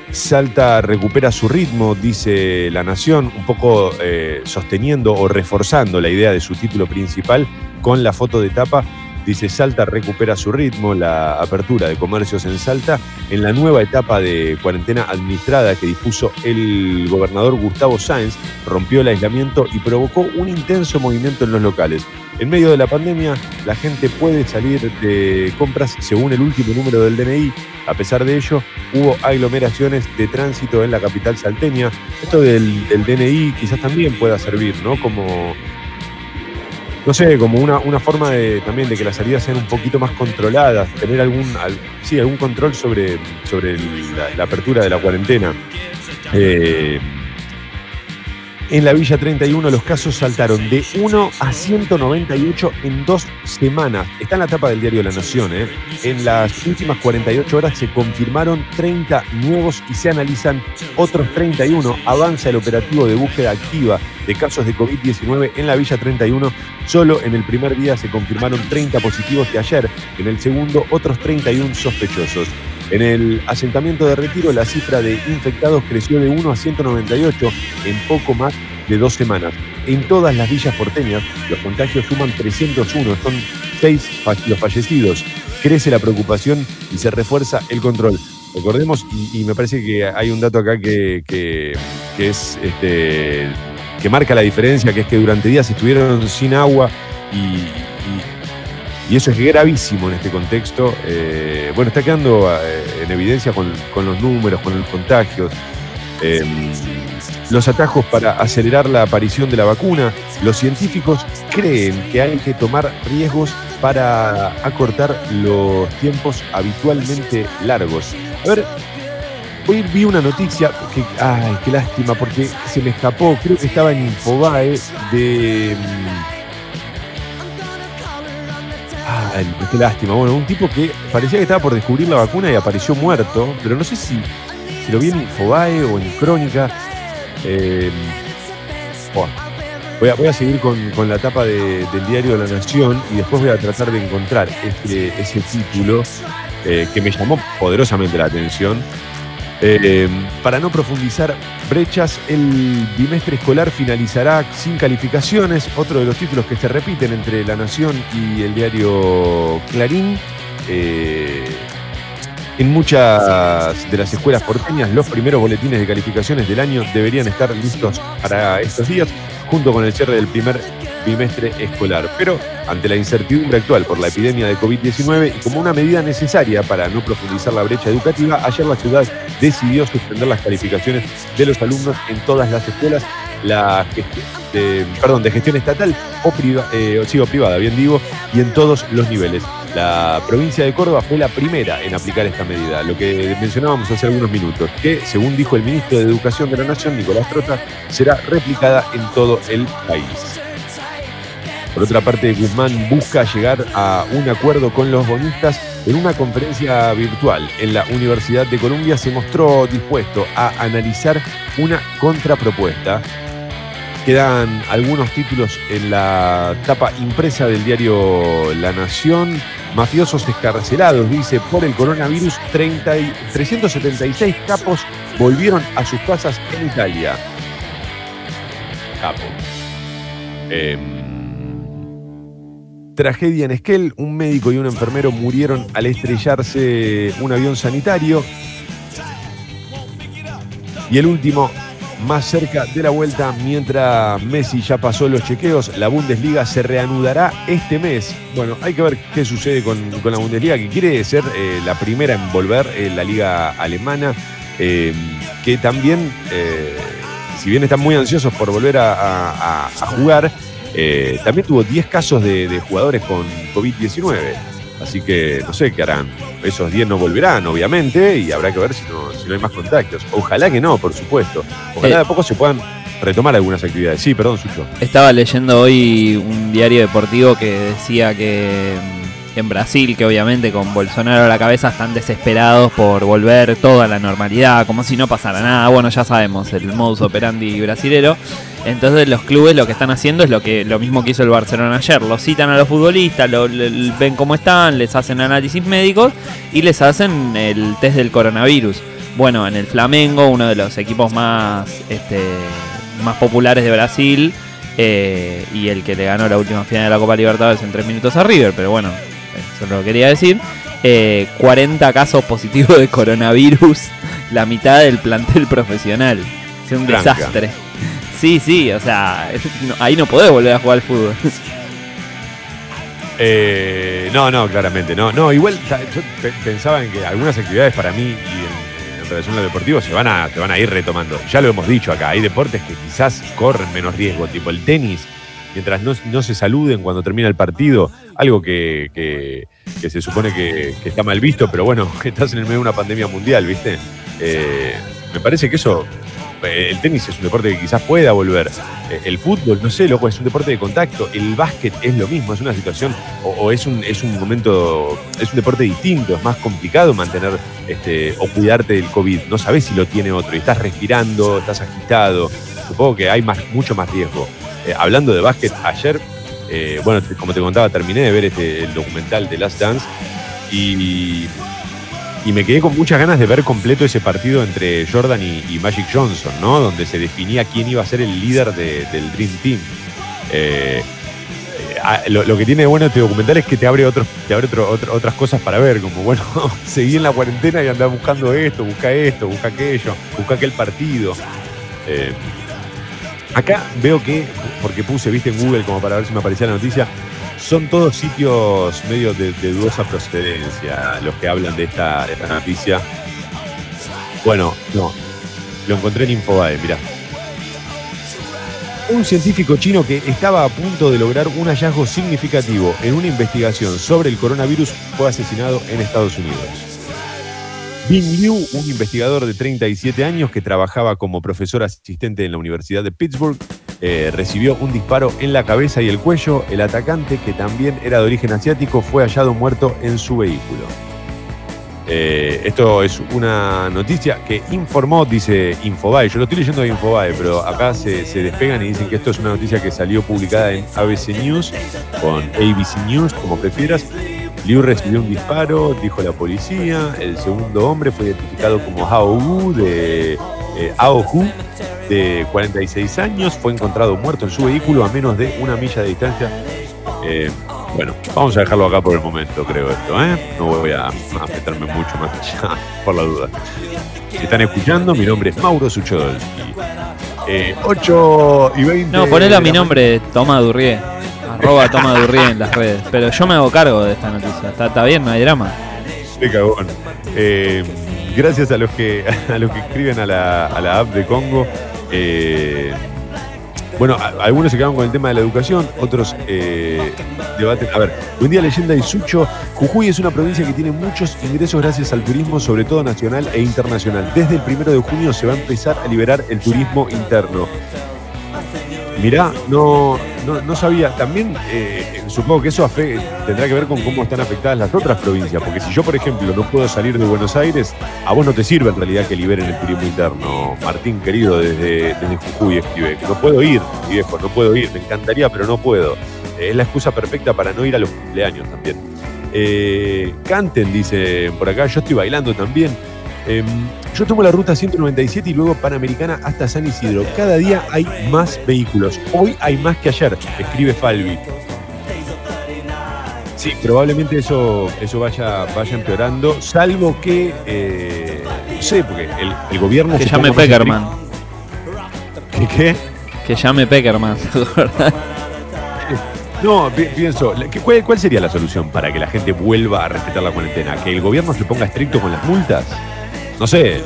Salta recupera su ritmo, dice La Nación, un poco eh, sosteniendo o reforzando la idea de su título principal con la foto de tapa. Dice Salta recupera su ritmo, la apertura de comercios en Salta en la nueva etapa de cuarentena administrada que dispuso el gobernador Gustavo Sáenz, rompió el aislamiento y provocó un intenso movimiento en los locales. En medio de la pandemia, la gente puede salir de compras según el último número del DNI. A pesar de ello, hubo aglomeraciones de tránsito en la capital salteña. Esto del, DNI quizás también pueda servir, ¿no? Como, no sé, como una, una forma de, también de que las salidas sean un poquito más controladas, tener algún, al- sí, algún control sobre, sobre la, la apertura de la cuarentena. Eh, en la Villa 31 los casos saltaron de 1 a 198 en dos semanas. Está en la tapa del diario La Nación. ¿eh? En las últimas 48 horas se confirmaron 30 nuevos y se analizan otros 31. Avanza el operativo de búsqueda activa de casos de COVID-19 en la Villa 31. Solo en el primer día se confirmaron 30 positivos y ayer, en el segundo, otros 31 sospechosos. En el asentamiento de retiro, la cifra de infectados creció de 1 a 198 en poco más de dos semanas. En todas las villas porteñas, los contagios suman 301, son seis los fallecidos. Crece la preocupación y se refuerza el control. Recordemos, y, me parece que hay un dato acá que- que es este, que marca la diferencia, que es que durante días estuvieron sin agua y, y- eso es gravísimo en este contexto. Eh, bueno, está quedando eh, en evidencia con, los números, con los contagios. Eh, los atajos para acelerar la aparición de la vacuna. Los científicos creen que hay que tomar riesgos para acortar los tiempos habitualmente largos. A ver, hoy vi una noticia que, ay, qué lástima, porque se me escapó, creo que estaba en Infobae de... mm, Ay, qué lástima. Bueno, un tipo que parecía que estaba por descubrir la vacuna y apareció muerto, pero no sé si, si lo vi en Infobae o en Crónica. Eh, voy, a, seguir con, con la tapa de- del diario de la Nación y después voy a tratar de encontrar este- ese título eh, que me llamó poderosamente la atención. Eh, para no profundizar brechas, el bimestre escolar finalizará sin calificaciones, otro de los títulos que se repiten entre La Nación y el diario Clarín. Eh, en muchas de las escuelas porteñas, los primeros boletines de calificaciones del año deberían estar listos para estos días, junto con el cierre del primer bimestre escolar. Pero ante la incertidumbre actual por la epidemia de COVID-19 y como una medida necesaria para no profundizar la brecha educativa, ayer la ciudad decidió suspender las calificaciones de los alumnos en todas las escuelas, la de, perdón, de gestión estatal eh, o privada, bien digo, y en todos los niveles. La provincia de Córdoba fue la primera en aplicar esta medida, lo que mencionábamos hace algunos minutos, que según dijo el ministro de Educación de la Nación, Nicolás Trota, será replicada en todo el país. Por otra parte, Guzmán busca llegar a un acuerdo con los bonistas en una conferencia virtual en la Universidad de Columbia. Se mostró dispuesto a analizar una contrapropuesta. Quedan algunos títulos en la tapa impresa del diario La Nación. Mafiosos escarcelados, dice, por el coronavirus, 30 y- 376 capos volvieron a sus casas en Italia. Capo. Em, Tragedia en Esquel, un médico y un enfermero murieron al estrellarse un avión sanitario. Y el último, más cerca de la vuelta, mientras Messi ya pasó los chequeos, la Bundesliga se reanudará este mes. Bueno, hay que ver qué sucede con, con la Bundesliga, que quiere ser eh, la primera en volver en la liga alemana, eh, que también eh, si bien están muy ansiosos por volver a jugar, eh, también tuvo 10 casos de, de jugadores con COVID-19. Así que no sé qué harán. Esos 10 no volverán, obviamente, y habrá que ver si no, si no hay más contagios. Ojalá que no, por supuesto. Ojalá Eh. de a poco se puedan retomar algunas actividades. Sí, perdón, Sucho. Estaba leyendo hoy un diario deportivo que decía que mm, en Brasil, que obviamente con Bolsonaro a la cabeza están desesperados por volver toda la normalidad, como si no pasara nada. Bueno, ya sabemos, el modus operandi brasilero. Entonces los clubes lo que están haciendo es lo que lo mismo que hizo el Barcelona ayer. Los citan a los futbolistas, lo- ven cómo están, les hacen análisis médicos y les hacen el test del coronavirus. Bueno, en el Flamengo, uno de los equipos más, este, más populares de Brasil, eh, y el que le ganó la última final de la Copa Libertadores en tres minutos a River, pero bueno, eso lo quería decir. Eh, 40 casos positivos de coronavirus, *laughs* la mitad del plantel profesional. Es un Blanca. desastre. Sí, sí, o sea, no- ahí no podés volver a jugar al fútbol. *laughs* Eh, no, no, claramente. No, no igual yo pe- pensaba en que algunas actividades para mí y en, relación a lo deportivo se van a, te van a ir retomando. Ya lo hemos dicho acá, hay deportes que quizás corren menos riesgo, tipo el tenis, mientras no, se saluden cuando termina el partido, algo que, se supone que, está mal visto, pero bueno, *laughs* estás en el medio de una pandemia mundial, ¿viste? Eh, me parece que eso, el tenis es un deporte que quizás pueda volver. Eh, El fútbol, no sé, loco, es un deporte de contacto. El básquet es lo mismo, es una situación, o, es, un, es un momento, es un deporte distinto, es más complicado mantener este, o cuidarte del COVID. No sabes si lo tiene otro y estás respirando, estás agitado. Supongo que hay más, mucho más riesgo. Eh, hablando de básquet, ayer, eh, bueno, como te contaba, terminé de ver este, el documental de Last Dance y, y me quedé con muchas ganas de ver completo ese partido entre Jordan y, Magic Johnson, ¿no? Donde se definía quién iba a ser el líder de- del Dream Team. Eh, eh, lo, que tiene de bueno este documental es que te abre, otros, te abre otras cosas para ver, como bueno, *laughs* seguí en la cuarentena y andás buscando esto, busca esto, busca aquello, busca aquel partido. Eh, acá veo que, porque puse, viste, en Google como para ver si me aparecía la noticia, son todos sitios medio de, dudosa procedencia los que hablan de esta, de esta noticia. Bueno, no, lo encontré en Infobae, mirá. Un científico chino que estaba a punto de lograr un hallazgo significativo en una investigación sobre el coronavirus fue asesinado en Estados Unidos. Bing Liu, un investigador de 37 años que trabajaba como profesor asistente en la Universidad de Pittsburgh, eh, recibió un disparo en la cabeza y el cuello. El atacante, que también era de origen asiático, fue hallado muerto en su vehículo. Eh, esto es una noticia que informó, dice Infobae. Yo lo estoy leyendo de Infobae, pero acá se, se despegan y dicen que esto es una noticia que salió publicada en ABC News, con ABC News, como prefieras. Liu recibió un disparo, dijo la policía. El segundo hombre fue identificado como Hao Wu, de eh, Ao Hu, de 46 años. Fue encontrado muerto en su vehículo a menos de una milla de distancia. Eh, bueno, vamos a dejarlo acá por el momento, creo esto, ¿eh? No voy a, a meterme mucho más allá, *laughs* por la duda. Si están escuchando, mi nombre es Mauro Suchodolski. Eh, 8 y 20. No, ponelo a mi nombre, Toma Durrié. Arroba Toma Durrié en las redes. Pero yo me hago cargo de esta noticia. Está, bien, no hay drama. Qué cagón. Eh, gracias a los que *laughs* a los que escriben a la, a la app de Congo. Eh, bueno, algunos se quedaron con el tema de la educación, otros eh, debaten. A ver, buen día leyenda y Sucho. Jujuy es una provincia que tiene muchos ingresos gracias al turismo, sobre todo nacional e internacional. Desde el primero de junio se va a empezar a liberar el turismo interno. Mirá, no, no, no sabía. También eh, supongo que eso tendrá que ver con cómo están afectadas las otras provincias. Porque si yo, por ejemplo, no puedo salir de Buenos Aires, a vos no te sirve en realidad que liberen el turismo interno. Martín, querido, desde, desde Jujuy escribe que no puedo ir, viejo, no puedo ir. Me encantaría, pero no puedo. Eh, es la excusa perfecta para no ir a los cumpleaños también. Eh, canten, dice por acá. Yo estoy bailando también. Em, yo tomo la ruta 197 y luego Panamericana hasta San Isidro. Cada día hay más vehículos. Hoy hay más que ayer, escribe Falvi. Sí, probablemente eso, eso vaya, vaya empeorando, salvo que, eh, no sé, porque el, el gobierno... Que llame Peckerman. ¿Qué? qué? Que llame Peckerman. *laughs* No, pi- pienso, la- ¿qué- ¿cuál, ¿cuál sería la solución para que la gente vuelva a respetar la cuarentena? ¿Que el gobierno se ponga estricto con las multas? No sé.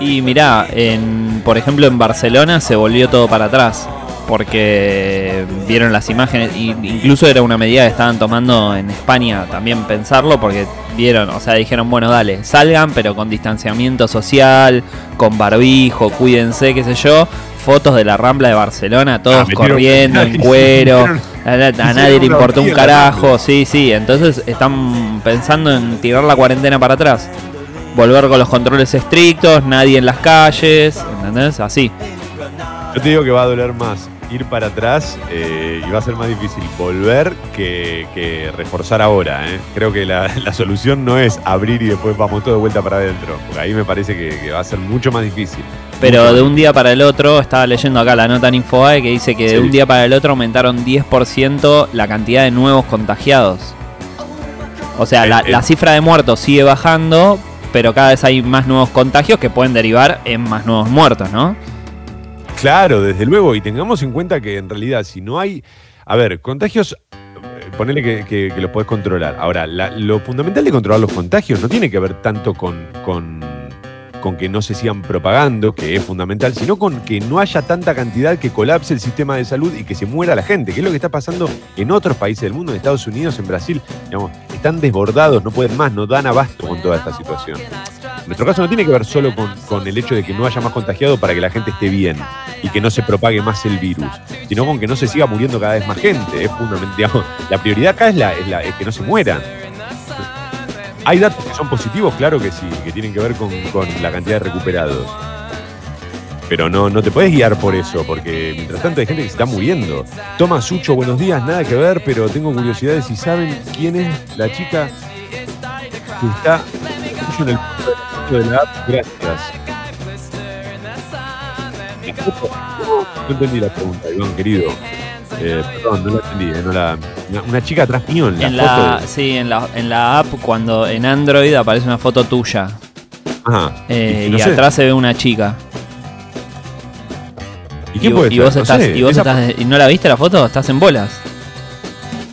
Y mirá, en, por ejemplo en Barcelona se volvió todo para atrás. Porque vieron las imágenes, y incluso era una medida que estaban tomando en España también pensarlo, porque vieron, o sea, dijeron, bueno, dale, salgan, pero con distanciamiento social, con barbijo, cuídense, qué sé yo. Fotos de la Rambla de Barcelona, todos metieron- corriendo en cuero, *laughs* a, a nadie le importó un carajo, sí, sí, entonces están pensando en tirar la cuarentena para atrás volver con los controles estrictos, nadie en las calles, ¿entendés? Así. Yo te digo que va a doler más ir para atrás eh, y va a ser más difícil volver que, que reforzar ahora. ¿eh? Creo que la, *laughs* la solución no es abrir y después vamos todo de vuelta para adentro, porque ahí me parece que, que va a ser mucho más difícil. Pero de un día para el otro, estaba leyendo acá la nota en Infobae que dice que de un día para el otro aumentaron 10% la cantidad de nuevos contagiados. O sea, la, El- el- la cifra de muertos sigue bajando, pero cada vez hay más nuevos contagios que pueden derivar en más nuevos muertos, ¿no? Claro, desde luego, y tengamos en cuenta que en realidad si no hay, a ver, contagios, eh, ponele que, que, que lo podés controlar. Ahora, lo fundamental de controlar los contagios no tiene que ver tanto con, con, con que no se sigan propagando, que es fundamental, sino con que no haya tanta cantidad que colapse el sistema de salud y que se muera la gente, que es lo que está pasando en otros países del mundo, en Estados Unidos, en Brasil, digamos, están desbordados, no pueden más, no dan abasto con toda esta situación. Nuestro caso no tiene que ver solo con, con el hecho de que no haya más contagiado para que la gente esté bien y que no se propague más el virus, sino con que no se siga muriendo cada vez más gente. Es fundamental. digamos, la prioridad acá es, la, es, la- es que no se mueran. Hay datos que son positivos, claro que sí, que tienen que ver con, la cantidad de recuperados. Pero no, no te puedes guiar por eso, porque mientras tanto hay gente que se está muriendo. Toma Sucho, buenos días, nada que ver, pero tengo curiosidad de si saben quién es la chica que está en el punto de la app. Gracias. No entendí la pregunta, Iván, querido. Eh, perdón, no la entendí. eh, no la- una, chica atrás mío en la En foto. sí, en la, en la app, cuando en Android aparece una foto tuya Ajá. eh, y, no atrás se ve una chica. ¿Y quién y, puede y vos? No estás, sé, y vos estás- ¿y no la viste la foto? Estás en bolas.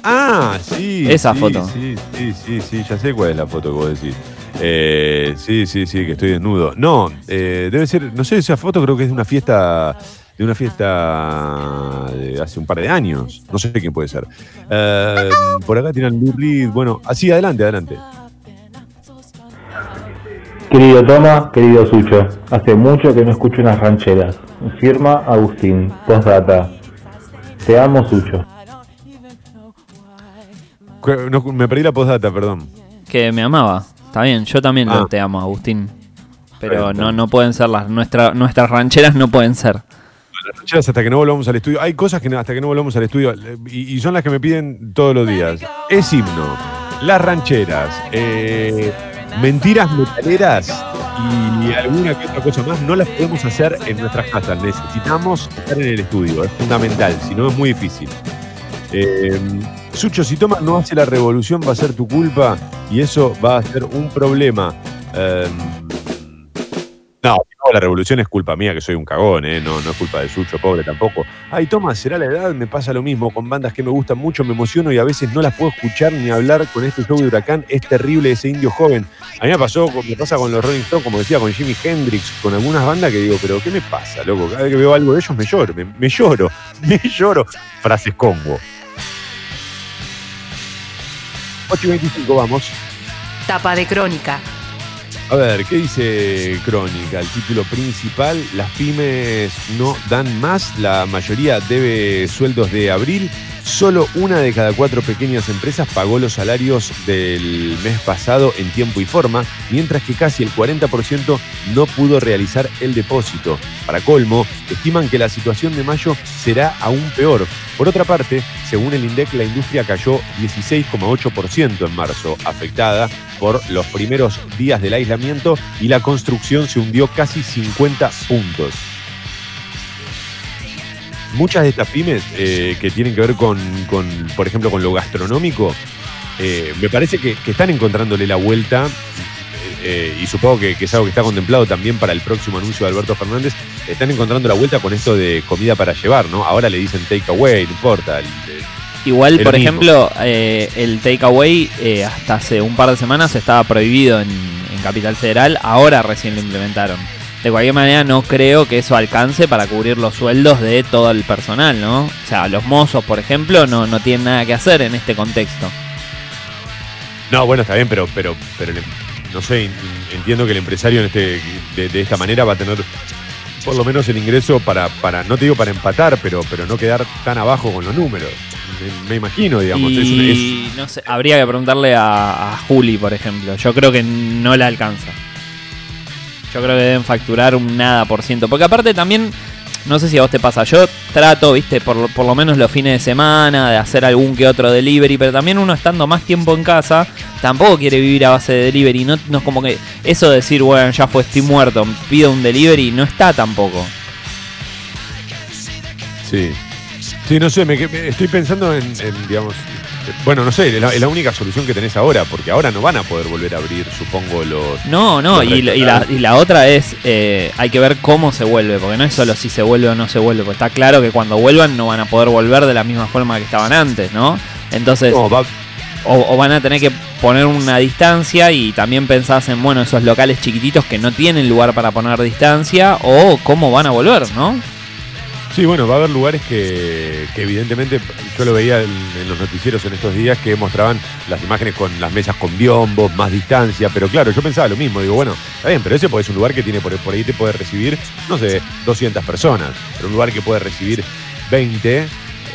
Ah, sí. Esa sí, foto. Sí, sí, sí, sí, ya sé cuál es la foto que vos decís. Eh, sí, sí, sí, que estoy desnudo. No, eh, debe ser, no sé, esa foto creo que es de una fiesta, de una fiesta de hace un par de años. No sé quién puede ser. Eh, por acá tiran Lou Reed. Bueno, así, adelante, adelante. Querido Toma, querido Sucho, hace mucho que no escucho unas rancheras. Firma Agustín, postdata. Te amo, Sucho. No, me perdí la postdata, perdón. Que me amaba. Está bien, yo también Ah. te amo, Agustín. Pero no, no pueden ser las nuestra, nuestras rancheras no pueden ser. Las rancheras hasta que no volvamos al estudio. Hay cosas que hasta que no volvamos al estudio y, son las que me piden todos los días. Es himno, las rancheras, eh, mentiras metaleras y alguna que otra cosa más. No las podemos hacer en nuestras casas. Necesitamos estar en el estudio. Es fundamental, si no es muy difícil. Eh, Sucho, si Toma no hace la revolución va a ser tu culpa y eso va a ser un problema. Eh, no, la revolución es culpa mía, que soy un cagón, ¿eh? no, no es culpa de Sucho, pobre tampoco. Ay, Tomás, será la edad, me pasa lo mismo con bandas que me gustan mucho, me emociono y a veces no las puedo escuchar ni hablar con este show de Huracán, es terrible ese indio joven. A mí me pasó, me pasa con los Rolling Stones, como decía, con Jimi Hendrix, con algunas bandas que digo, pero ¿qué me pasa, loco? Cada vez que veo algo de ellos me lloro, me, me lloro, *laughs* me lloro. Frases Congo. 8 y 25, vamos. Tapa de crónica. A ver, ¿qué dice Crónica? El título principal, las pymes no dan más, la mayoría debe sueldos de abril, solo una de cada cuatro pequeñas empresas pagó los salarios del mes pasado en tiempo y forma, mientras que casi el 40% no pudo realizar el depósito. Para colmo, estiman que la situación de mayo será aún peor. Por otra parte, según el INDEC, la industria cayó 16,8% en marzo, afectada por los primeros días del aislamiento y la construcción se hundió casi 50 puntos. Muchas de estas pymes eh, que tienen que ver con, con, por ejemplo, con lo gastronómico, eh, me parece que, que están encontrándole la vuelta eh, eh, y supongo que, que es algo que está contemplado también para el próximo anuncio de Alberto Fernández, están encontrando la vuelta con esto de comida para llevar, ¿no? Ahora le dicen take away, no importa. el- el- Igual, por mismo. ejemplo, eh, el takeaway eh, hasta hace un par de semanas estaba prohibido en, en Capital Federal, ahora recién lo implementaron. De cualquier manera no creo que eso alcance para cubrir los sueldos de todo el personal, ¿no? O sea, los mozos, por ejemplo, no, no tienen nada que hacer en este contexto. No, bueno, está bien, pero, pero, pero el- no sé, entiendo que el empresario en este, de, de esta manera va a tener por lo menos el ingreso para, para no te digo para empatar, pero, pero no quedar tan abajo con los números. Me, me imagino, digamos. es un- es- Y no sé, habría que preguntarle a, a Juli, por ejemplo. Yo creo que no le alcanza. Yo creo que deben facturar un nada por ciento. Porque aparte también, no sé si a vos te pasa, yo trato, viste, por, por lo menos los fines de semana, de hacer algún que otro delivery, pero también uno estando más tiempo en casa, tampoco quiere vivir a base de delivery. No, es como que eso de decir, bueno, ya fue, estoy muerto, pido un delivery, no está tampoco. Sí. Sí, no sé, me, me- estoy pensando en, digamos, bueno, no sé, es la, es la única solución que tenés ahora, porque ahora no van a poder volver a abrir, supongo, los... No, no, Los y, la- y la, y la otra es, eh, hay que ver cómo se vuelve, porque no es solo si se vuelve o no se vuelve, porque está claro que cuando vuelvan no van a poder volver de la misma forma que estaban antes, ¿no? Entonces, No, va- o, o van a tener que poner una distancia y también pensás en, bueno, esos locales chiquititos que no tienen lugar para poner distancia, o cómo van a volver, ¿no? Sí, bueno, va a haber lugares que, evidentemente, yo lo veía en, los noticieros en estos días, que mostraban las imágenes con las mesas con biombos, más distancia, pero claro, yo pensaba lo mismo, digo, bueno, está bien, pero ese ser un lugar que tiene, por, por ahí te puede recibir, no sé, 200 personas, pero un lugar que puede recibir 20,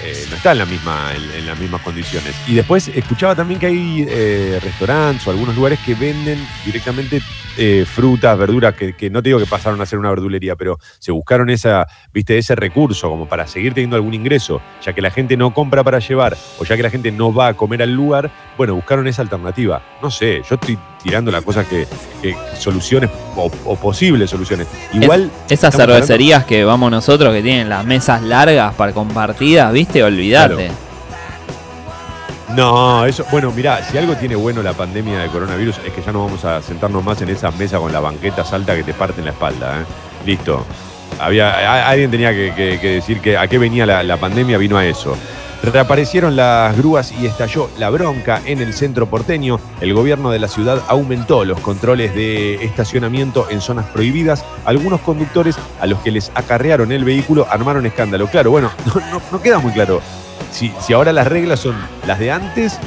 eh, no está en, la misma, en, en las mismas condiciones. Y después escuchaba también que hay eh, restaurantes o algunos lugares que venden directamente eh, frutas, verduras, que, que no te digo que pasaron a ser una verdulería, pero se buscaron esa, viste, ese recurso como para seguir teniendo algún ingreso, ya que la gente no compra para llevar o ya que la gente no va a comer al lugar, bueno, buscaron esa alternativa. No sé, yo estoy tirando las cosas que, que- soluciones o, o posibles soluciones. Igual Esas cervecerías que vamos nosotros, que tienen las mesas largas para compartidas, ¿viste? Olvídate. No, eso, bueno, mirá, si algo tiene bueno la pandemia de coronavirus es que ya no vamos a sentarnos más en esa mesa con la banqueta alta que te parten la espalda. ¿eh? Listo. Había, alguien tenía que, que- decir que a qué venía la pandemia, vino a eso. Reaparecieron las grúas y estalló la bronca en el centro porteño. El gobierno de la ciudad aumentó los controles de estacionamiento en zonas prohibidas. Algunos conductores a los que les acarrearon el vehículo armaron escándalo. Claro, bueno, *laughs* no, queda muy claro si, si ahora las reglas son las de antes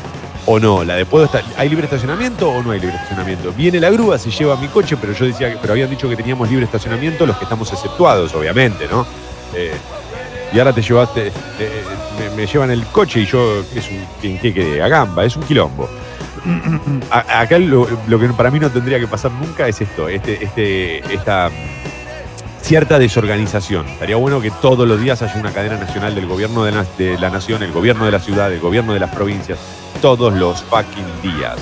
o no. La de puedo estar, ¿hay libre estacionamiento o no hay libre estacionamiento? Viene la grúa, se lleva mi coche, pero yo decía pero habían dicho que teníamos libre estacionamiento los que estamos exceptuados, obviamente, ¿no? Eh, y ahora te llevaste, eh, me, llevan el coche y yo, es un, ¿qué, qué quedé? A gamba, es un quilombo. Acá lo, lo que para mí no tendría que pasar nunca es esto, este, este, esta cierta desorganización. Estaría bueno que todos los días haya una cadena nacional del gobierno de la, de la nación, el gobierno de la ciudad, el gobierno de las provincias, todos los fucking días.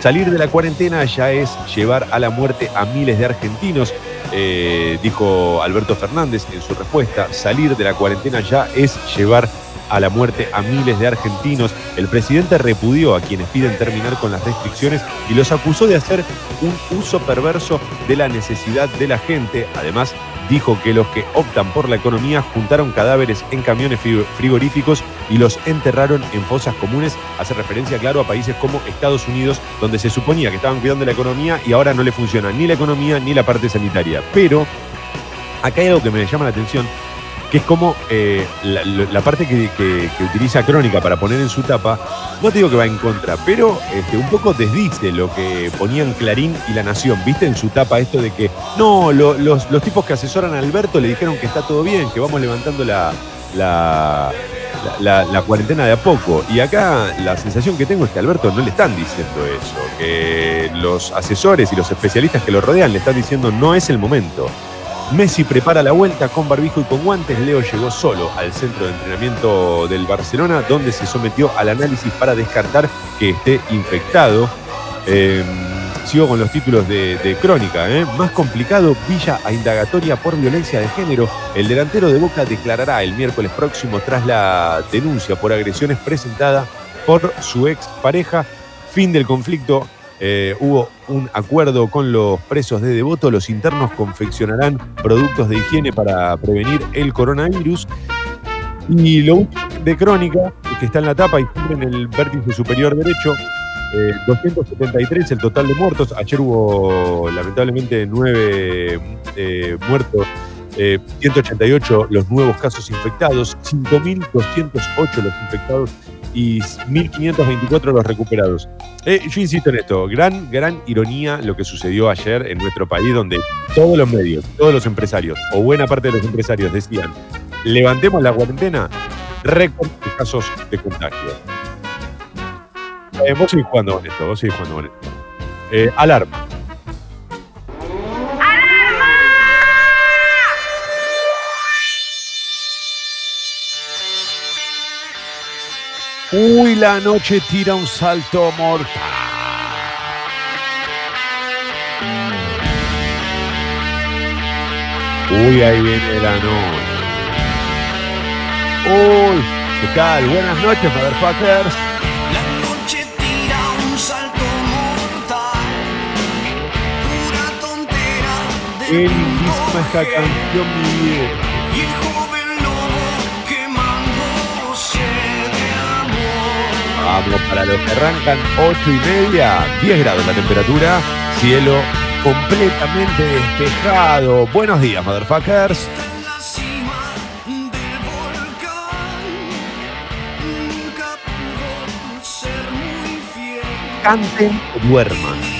Salir de la cuarentena ya es llevar a la muerte a miles de argentinos, eh, dijo Alberto Fernández en su respuesta. Salir de la cuarentena ya es llevar a la muerte a miles de argentinos. El presidente repudió a quienes piden terminar con las restricciones y los acusó de hacer un uso perverso de la necesidad de la gente. Además, dijo que los que optan por la economía juntaron cadáveres en camiones fri- frigoríficos y los enterraron en fosas comunes. Hace referencia, claro, a países como Estados Unidos, donde se suponía que estaban cuidando la economía y ahora no le funciona ni la economía ni la parte sanitaria. Pero acá hay algo que me llama la atención, que es como eh, la, parte que, utiliza Crónica para poner en su tapa, no te digo que va en contra, pero este, un poco desdice lo que ponían Clarín y La Nación, ¿viste? En su tapa esto de que, no, lo- los, los tipos que asesoran a Alberto le dijeron que está todo bien, que vamos levantando la, la, la- la- la cuarentena de a poco. Y acá la sensación que tengo es que a Alberto no le están diciendo eso, que los asesores y los especialistas que lo rodean le están diciendo no es el momento. Messi prepara la vuelta con barbijo y con guantes. Leo llegó solo al centro de entrenamiento del Barcelona, donde se sometió al análisis para descartar que esté infectado. Eh, sigo con los títulos de, crónica. ¿eh? Más complicado, Villa a indagatoria por violencia de género. El delantero de Boca declarará el miércoles próximo tras la denuncia por agresiones presentada por su ex pareja. Fin del conflicto. Eh, hubo un acuerdo con los presos de Devoto. Los internos confeccionarán productos de higiene para prevenir el coronavirus. Y lo de crónica, que está en la tapa y en el vértice superior derecho, Eh, 273 el total de muertos. Ayer hubo lamentablemente nueve eh, muertos. Eh, 188 los nuevos casos infectados, 5.208 los infectados y 1.524 los recuperados. Eh, yo insisto en esto, gran, gran ironía lo que sucedió ayer en nuestro país, donde todos los medios, todos los empresarios, o buena parte de los empresarios decían, levantemos la cuarentena, récord de casos de contagio. Eh, vos seguís jugando con esto, vos seguís jugando con esto. Eh, alarma. Uy, la noche tira un salto mortal. Uy, ahí viene la noche. Uy, ¿qué tal? Buenas noches, motherfuckers. La noche tira un salto mortal, pura tontera Qué lindísima esta canción, mi viejo. Vamos, para los que arrancan 8 y media, 10 grados la temperatura, cielo completamente despejado. Buenos días, motherfuckers. Canten o duerman.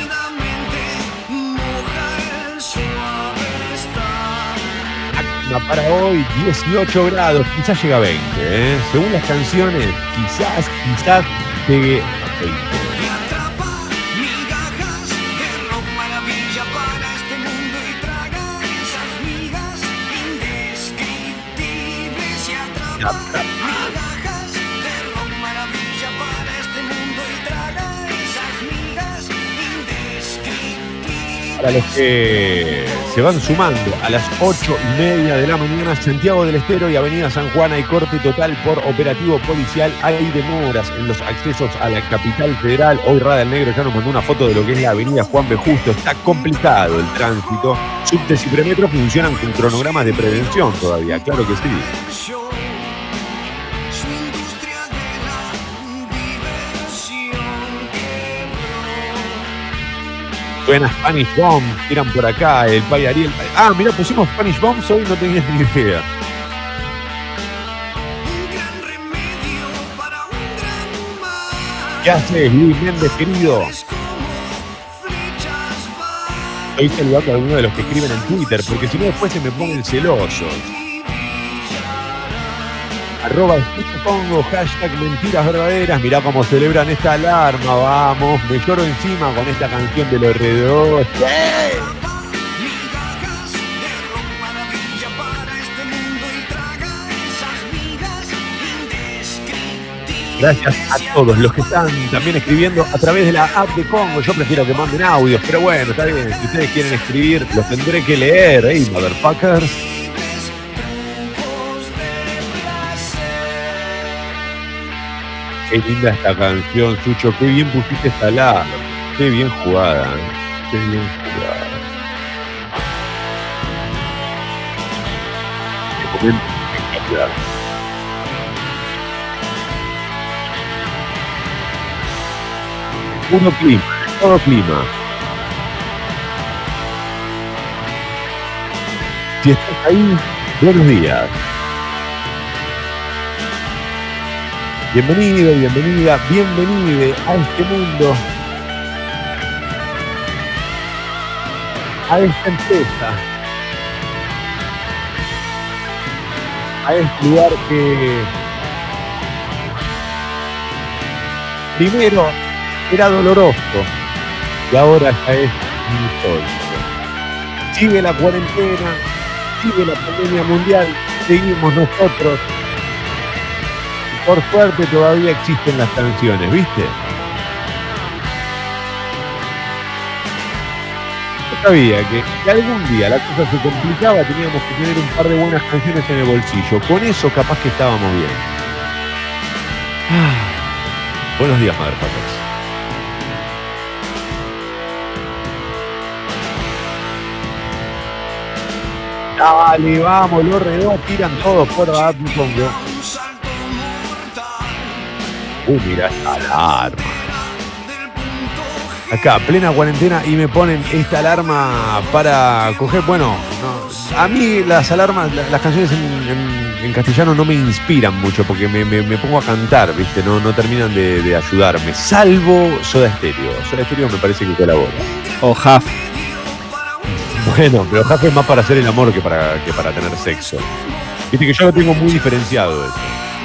Para hoy, 18 grados, quizás llega a 20. ¿eh? Según las canciones, quizás, quizás llegue a 20. Y atrapa Para los que se van sumando a las 8 y media de la mañana, Santiago del Estero y Avenida San Juan hay corte total por operativo policial. Hay demoras en los accesos a la capital federal. Hoy Rada el Negro ya nos mandó una foto de lo que es la Avenida Juan B. Justo. Está complicado el tránsito. Subtes y premetro funcionan con cronogramas de prevención todavía, claro que sí. Suena Spanish Bomb, tiran por acá el Pai Ariel. Ah, mira, pusimos Spanish Bombs hoy, no tenía *laughs* ni idea. ¿Qué haces, Luis Méndez, querido? Estoy saludando a alguno de los que escriben en Twitter, porque si no después se me ponen celosos. Arroba pongo, hashtag mentiras verdaderas. Mirá cómo celebran esta alarma, vamos. Me lloro encima con esta canción de los migas indescriptibles. Gracias a todos los que están también escribiendo a través de la app de Congo. Yo prefiero que manden audios, pero bueno, está bien. Si ustedes quieren escribir, los tendré que leer, ¿eh? Motherfuckers. Qué linda esta canción, Sucho. Qué bien pusiste esta alarma. Qué bien jugada. ¿eh? Qué bien jugada. Puro clima, todo clima. Si estás ahí, buenos días. Bienvenido, bienvenida, bienvenide a este mundo, a esta empresa, a este lugar que primero era doloroso y ahora ya es histórico. Sigue la cuarentena, sigue la pandemia mundial, seguimos nosotros por suerte todavía existen las canciones, ¿viste? Yo sabía que si algún día la cosa se complicaba, teníamos que tener un par de buenas canciones en el bolsillo. Con eso capaz que estábamos bien. Ah, Buenos días, motherfuckers. Dale, vamos, los redos tiran todos por abajo, mira esta alarma. Acá, plena cuarentena y me ponen esta alarma para coger. Bueno, no, a mí las alarmas, la- las canciones en, en- en castellano no me inspiran mucho porque me, me- me pongo a cantar, ¿viste? No, no terminan de, de ayudarme. Salvo Soda Stereo. Soda Stereo me parece que colabora. O Huff. Bueno, pero Jafe es más para hacer el amor que para, que para tener sexo. Viste que yo lo tengo muy diferenciado eso.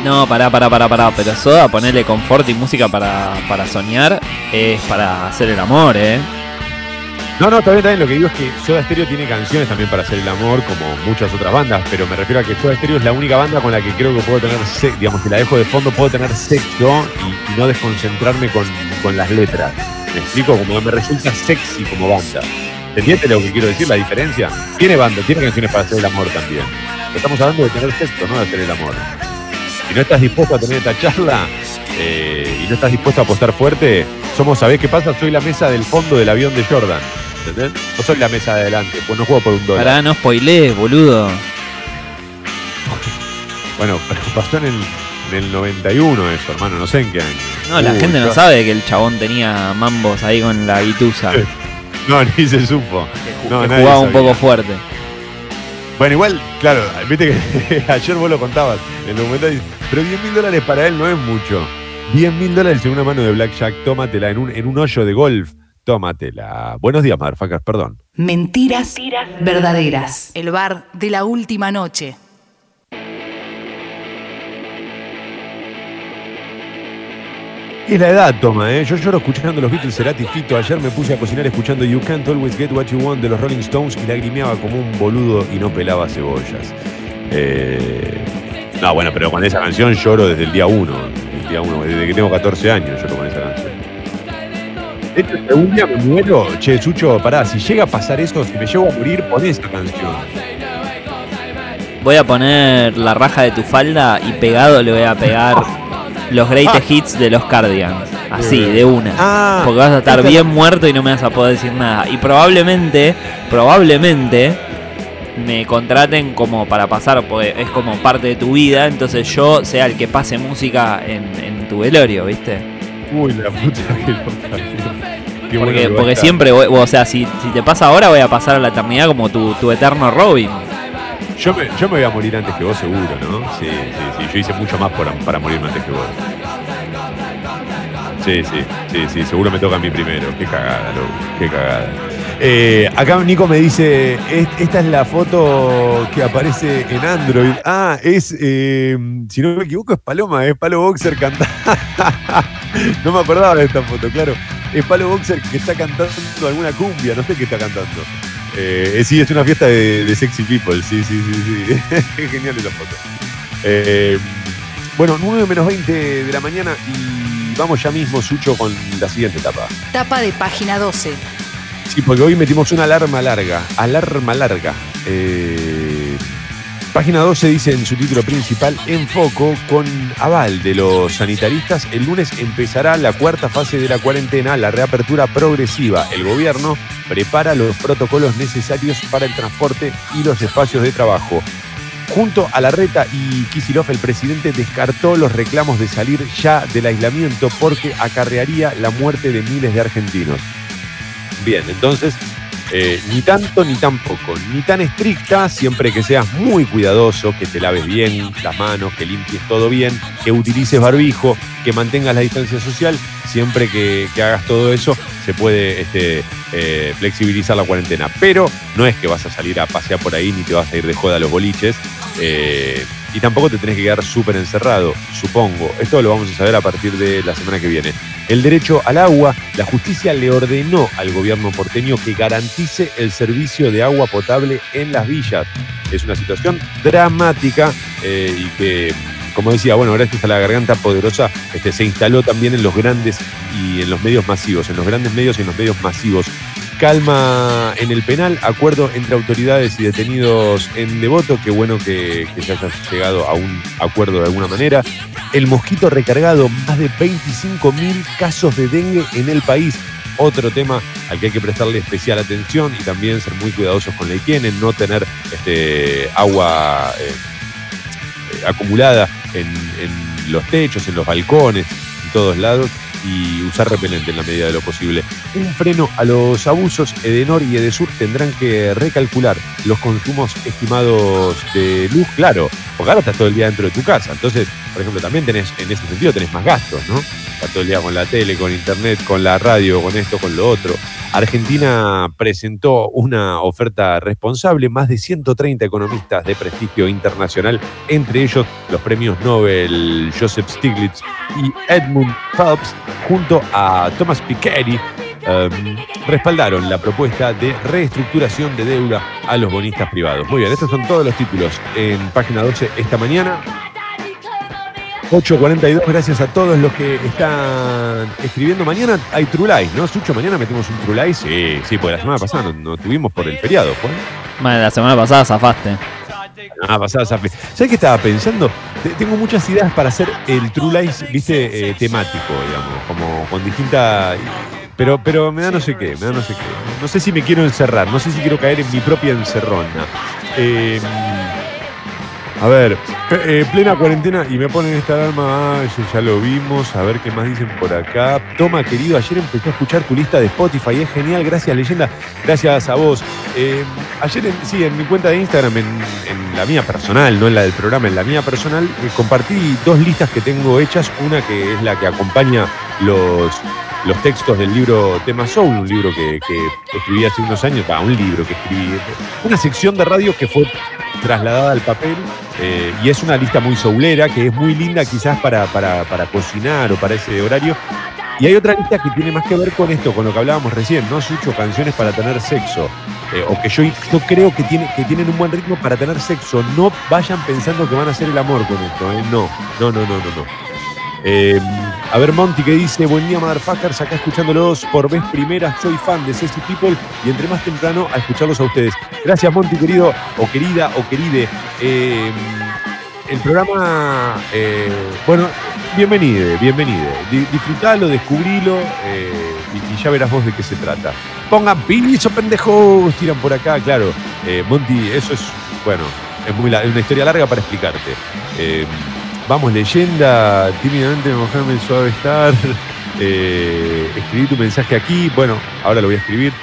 No, pará, pará, pará, pará. Pero Soda, ponerle confort y música para, para soñar es para hacer el amor, ¿eh? No, no, está bien. Lo que digo es que Soda Stereo tiene canciones también para hacer el amor, como muchas otras bandas, pero me refiero a que Soda Stereo es la única banda con la que creo que puedo tener sexo, digamos, que la dejo de fondo, puedo tener sexo y, no desconcentrarme con, con las letras. ¿Me explico? Como me resulta sexy como banda. ¿Te entiendes lo que quiero decir? La diferencia. Tiene banda, tiene canciones para hacer el amor también. Estamos hablando de tener sexo, no de hacer el amor. Si no estás dispuesto a tener esta charla eh, y no estás dispuesto a apostar fuerte, somos, ¿sabés qué pasa? Soy la mesa del fondo del avión de Jordan. ¿Entendés? No soy la mesa de adelante, pues no juego por un dólar. Pará, no spoilees, boludo. Bueno, pero pasó en el, en el 91 eso, hermano, no sé en qué año. No, la Uy, gente no yo- sabe que el chabón tenía mambos ahí con la guitusa. *laughs* No, ni se supo. No, que nadie jugaba un poco fuerte. Bueno, igual, claro, viste que *laughs* ayer vos lo contabas en el documental, dice, pero 10 mil dólares para él no es mucho. 10 mil dólares en una mano de Blackjack, tómatela, en un, en un hoyo de golf, tómatela. Buenos días, motherfuckers, perdón. Mentiras verdaderas. El bar de la última noche. Es la edad, toma, ¿eh? Yo lloro escuchando los Beatles, Cerati, Fito. Ayer me puse a cocinar escuchando You Can't Always Get What You Want de los Rolling Stones y lagrimeaba como un boludo y no pelaba cebollas. Eh, No, bueno, pero con esa canción lloro desde el día uno. El día uno, desde que tengo 14 años lloro con esa canción. De hecho, si algún día me muero, che, Sucho, pará, si llega a pasar eso, si me llego a morir, pon esa canción. Voy a poner la raja de tu falda y pegado le voy a pegar los greatest hits de los Cardigans. Así, de una. Ah, Porque vas a estar esta- bien muerto y no me vas a poder decir nada. Y probablemente, probablemente me contraten como para pasar, porque es como parte de tu vida, entonces yo sea el que pase música en, en tu velorio, ¿viste? Uy, la puta que lo parió. Qué bueno Porque, que va a porque estar. siempre, voy- o sea, si, si te pasa ahora, voy a pasar a la eternidad como tu, tu eterno Robin. Yo me, yo me voy a morir antes que vos, seguro, ¿no? Sí, sí, sí. Yo hice mucho más por- para morirme antes que vos. Sí, sí, sí, sí. Seguro me toca a mí primero. Qué cagada, loco. Qué cagada. Eh, acá Nico me dice, "Es- esta es la foto que aparece en Android. Ah, es, eh, si no me equivoco, es Paloma, es Palo Boxer cantando. *laughs* no me acordaba de esta foto, claro. Es Palo Boxer que está cantando alguna cumbia, no sé qué está cantando. Eh, sí, es una fiesta de, de sexy people, sí, sí, sí, sí. *laughs* Genial esa foto. Eh, bueno, 9 menos 20 de la mañana y vamos ya mismo, Sucho, con la siguiente etapa. Tapa de página 12. Sí, porque hoy metimos una alarma larga, alarma larga. Eh, página 12 dice en su título principal, en foco, con aval de los sanitaristas, el lunes empezará la cuarta fase de la cuarentena, la reapertura progresiva. El gobierno prepara los protocolos necesarios para el transporte y los espacios de trabajo. Junto a Larreta y Kisilov, el presidente descartó los reclamos de salir ya del aislamiento porque acarrearía la muerte de miles de argentinos. Bien, entonces, eh, ni tanto ni tan poco, ni tan estricta, siempre que seas muy cuidadoso, que te laves bien las manos, que limpies todo bien, que utilices barbijo, que mantengas la distancia social, siempre que, hagas todo eso, se puede este, eh, flexibilizar la cuarentena. Pero no es que vas a salir a pasear por ahí ni te vas a ir de joda a los boliches. eh, y tampoco te tenés que quedar súper encerrado, supongo. Esto lo vamos a saber a partir de la semana que viene. El derecho al agua, la justicia le ordenó al gobierno porteño que garantice el servicio de agua potable en las villas. Es una situación dramática eh, y que, como decía, bueno, gracias a la garganta poderosa, este, se instaló también en los grandes y en los medios masivos, en los grandes medios y en los medios masivos. Calma en el penal, acuerdo entre autoridades y detenidos en Devoto, qué bueno que, se haya llegado a un acuerdo de alguna manera. El mosquito recargado, más de 25.000 casos de dengue en el país. Otro tema al que hay que prestarle especial atención y también ser muy cuidadosos con la higiene, no tener este, agua eh, acumulada en los techos, en los balcones, en todos lados. Y usar repelente en la medida de lo posible. Un freno a los abusos, Edenor y Edesur tendrán que recalcular los consumos estimados de luz, claro, porque ahora estás todo el día dentro de tu casa. Entonces, por ejemplo, también tenés, en ese sentido, tenés más gastos, ¿no? Estás todo el día con la tele, con internet, con la radio, con esto, con lo otro. Argentina presentó una oferta responsable, más de 130 economistas de prestigio internacional, entre ellos los premios Nobel Joseph Stiglitz y Edmund Phelps, junto a Thomas Piketty, em, respaldaron la propuesta de reestructuración de deuda a los bonistas privados. Muy bien, estos son todos los títulos en página 12 esta mañana. 8.42, gracias a todos los que están escribiendo. Mañana hay True Lies, ¿no? Sucho, mañana metemos un True Lies. Sí, sí, porque la semana pasada no, no tuvimos por el feriado, ¿fue? Bueno, la semana pasada zafaste. Ah, pasada. ¿Sabes qué estaba pensando? Te- Tengo muchas ideas para hacer el True Lies, viste, eh, temático, digamos, como con distinta. Pero, pero me da no sé qué, me da no sé qué. No sé si me quiero encerrar, no sé si quiero caer en mi propia encerrona. Eh, a ver, eh, plena cuarentena y me ponen esta alarma, ah, ya lo vimos, a ver qué más dicen por acá. Toma, querido, ayer empecé a escuchar tu lista de Spotify, es genial, gracias leyenda, gracias a vos. Eh, ayer, sí, en mi cuenta de Instagram, en, en la mía personal, no en la del programa, en la mía personal, eh, compartí dos listas que tengo hechas, una que es la que acompaña los, los textos del libro Tema Soul, un libro que, escribí hace unos años, va, un libro que escribí, una sección de radio que fue trasladada al papel eh, y es una lista muy soulera que es muy linda quizás para, para, para cocinar o para ese horario. Y hay otra lista que tiene más que ver con esto, con lo que hablábamos recién, ¿no? Sucho, canciones para tener sexo. eh, o que yo, yo creo que, tiene, que tienen un buen ritmo para tener sexo. No vayan pensando que van a hacer el amor con esto, ¿eh? No, no, no, no, no. no. Eh, a ver, Monty que dice, buen día, motherfuckers, acá escuchándolos por vez primera, soy fan de Ceci People y entre más temprano a escucharlos a ustedes. Gracias, Monty, querido, o querida, o queride. Eh, el programa, eh, bueno, bienvenido, bienvenido. Di- disfrutalo, descubrilo eh, y, ya verás vos de qué se trata. Pongan piso, pendejos, tiran por acá, claro. Monty, eso es, bueno, es, muy es una historia larga para explicarte. Vamos, leyenda, tímidamente mojarme el suave estar. *laughs* Eh, escribí tu mensaje aquí, bueno, ahora lo voy a escribir.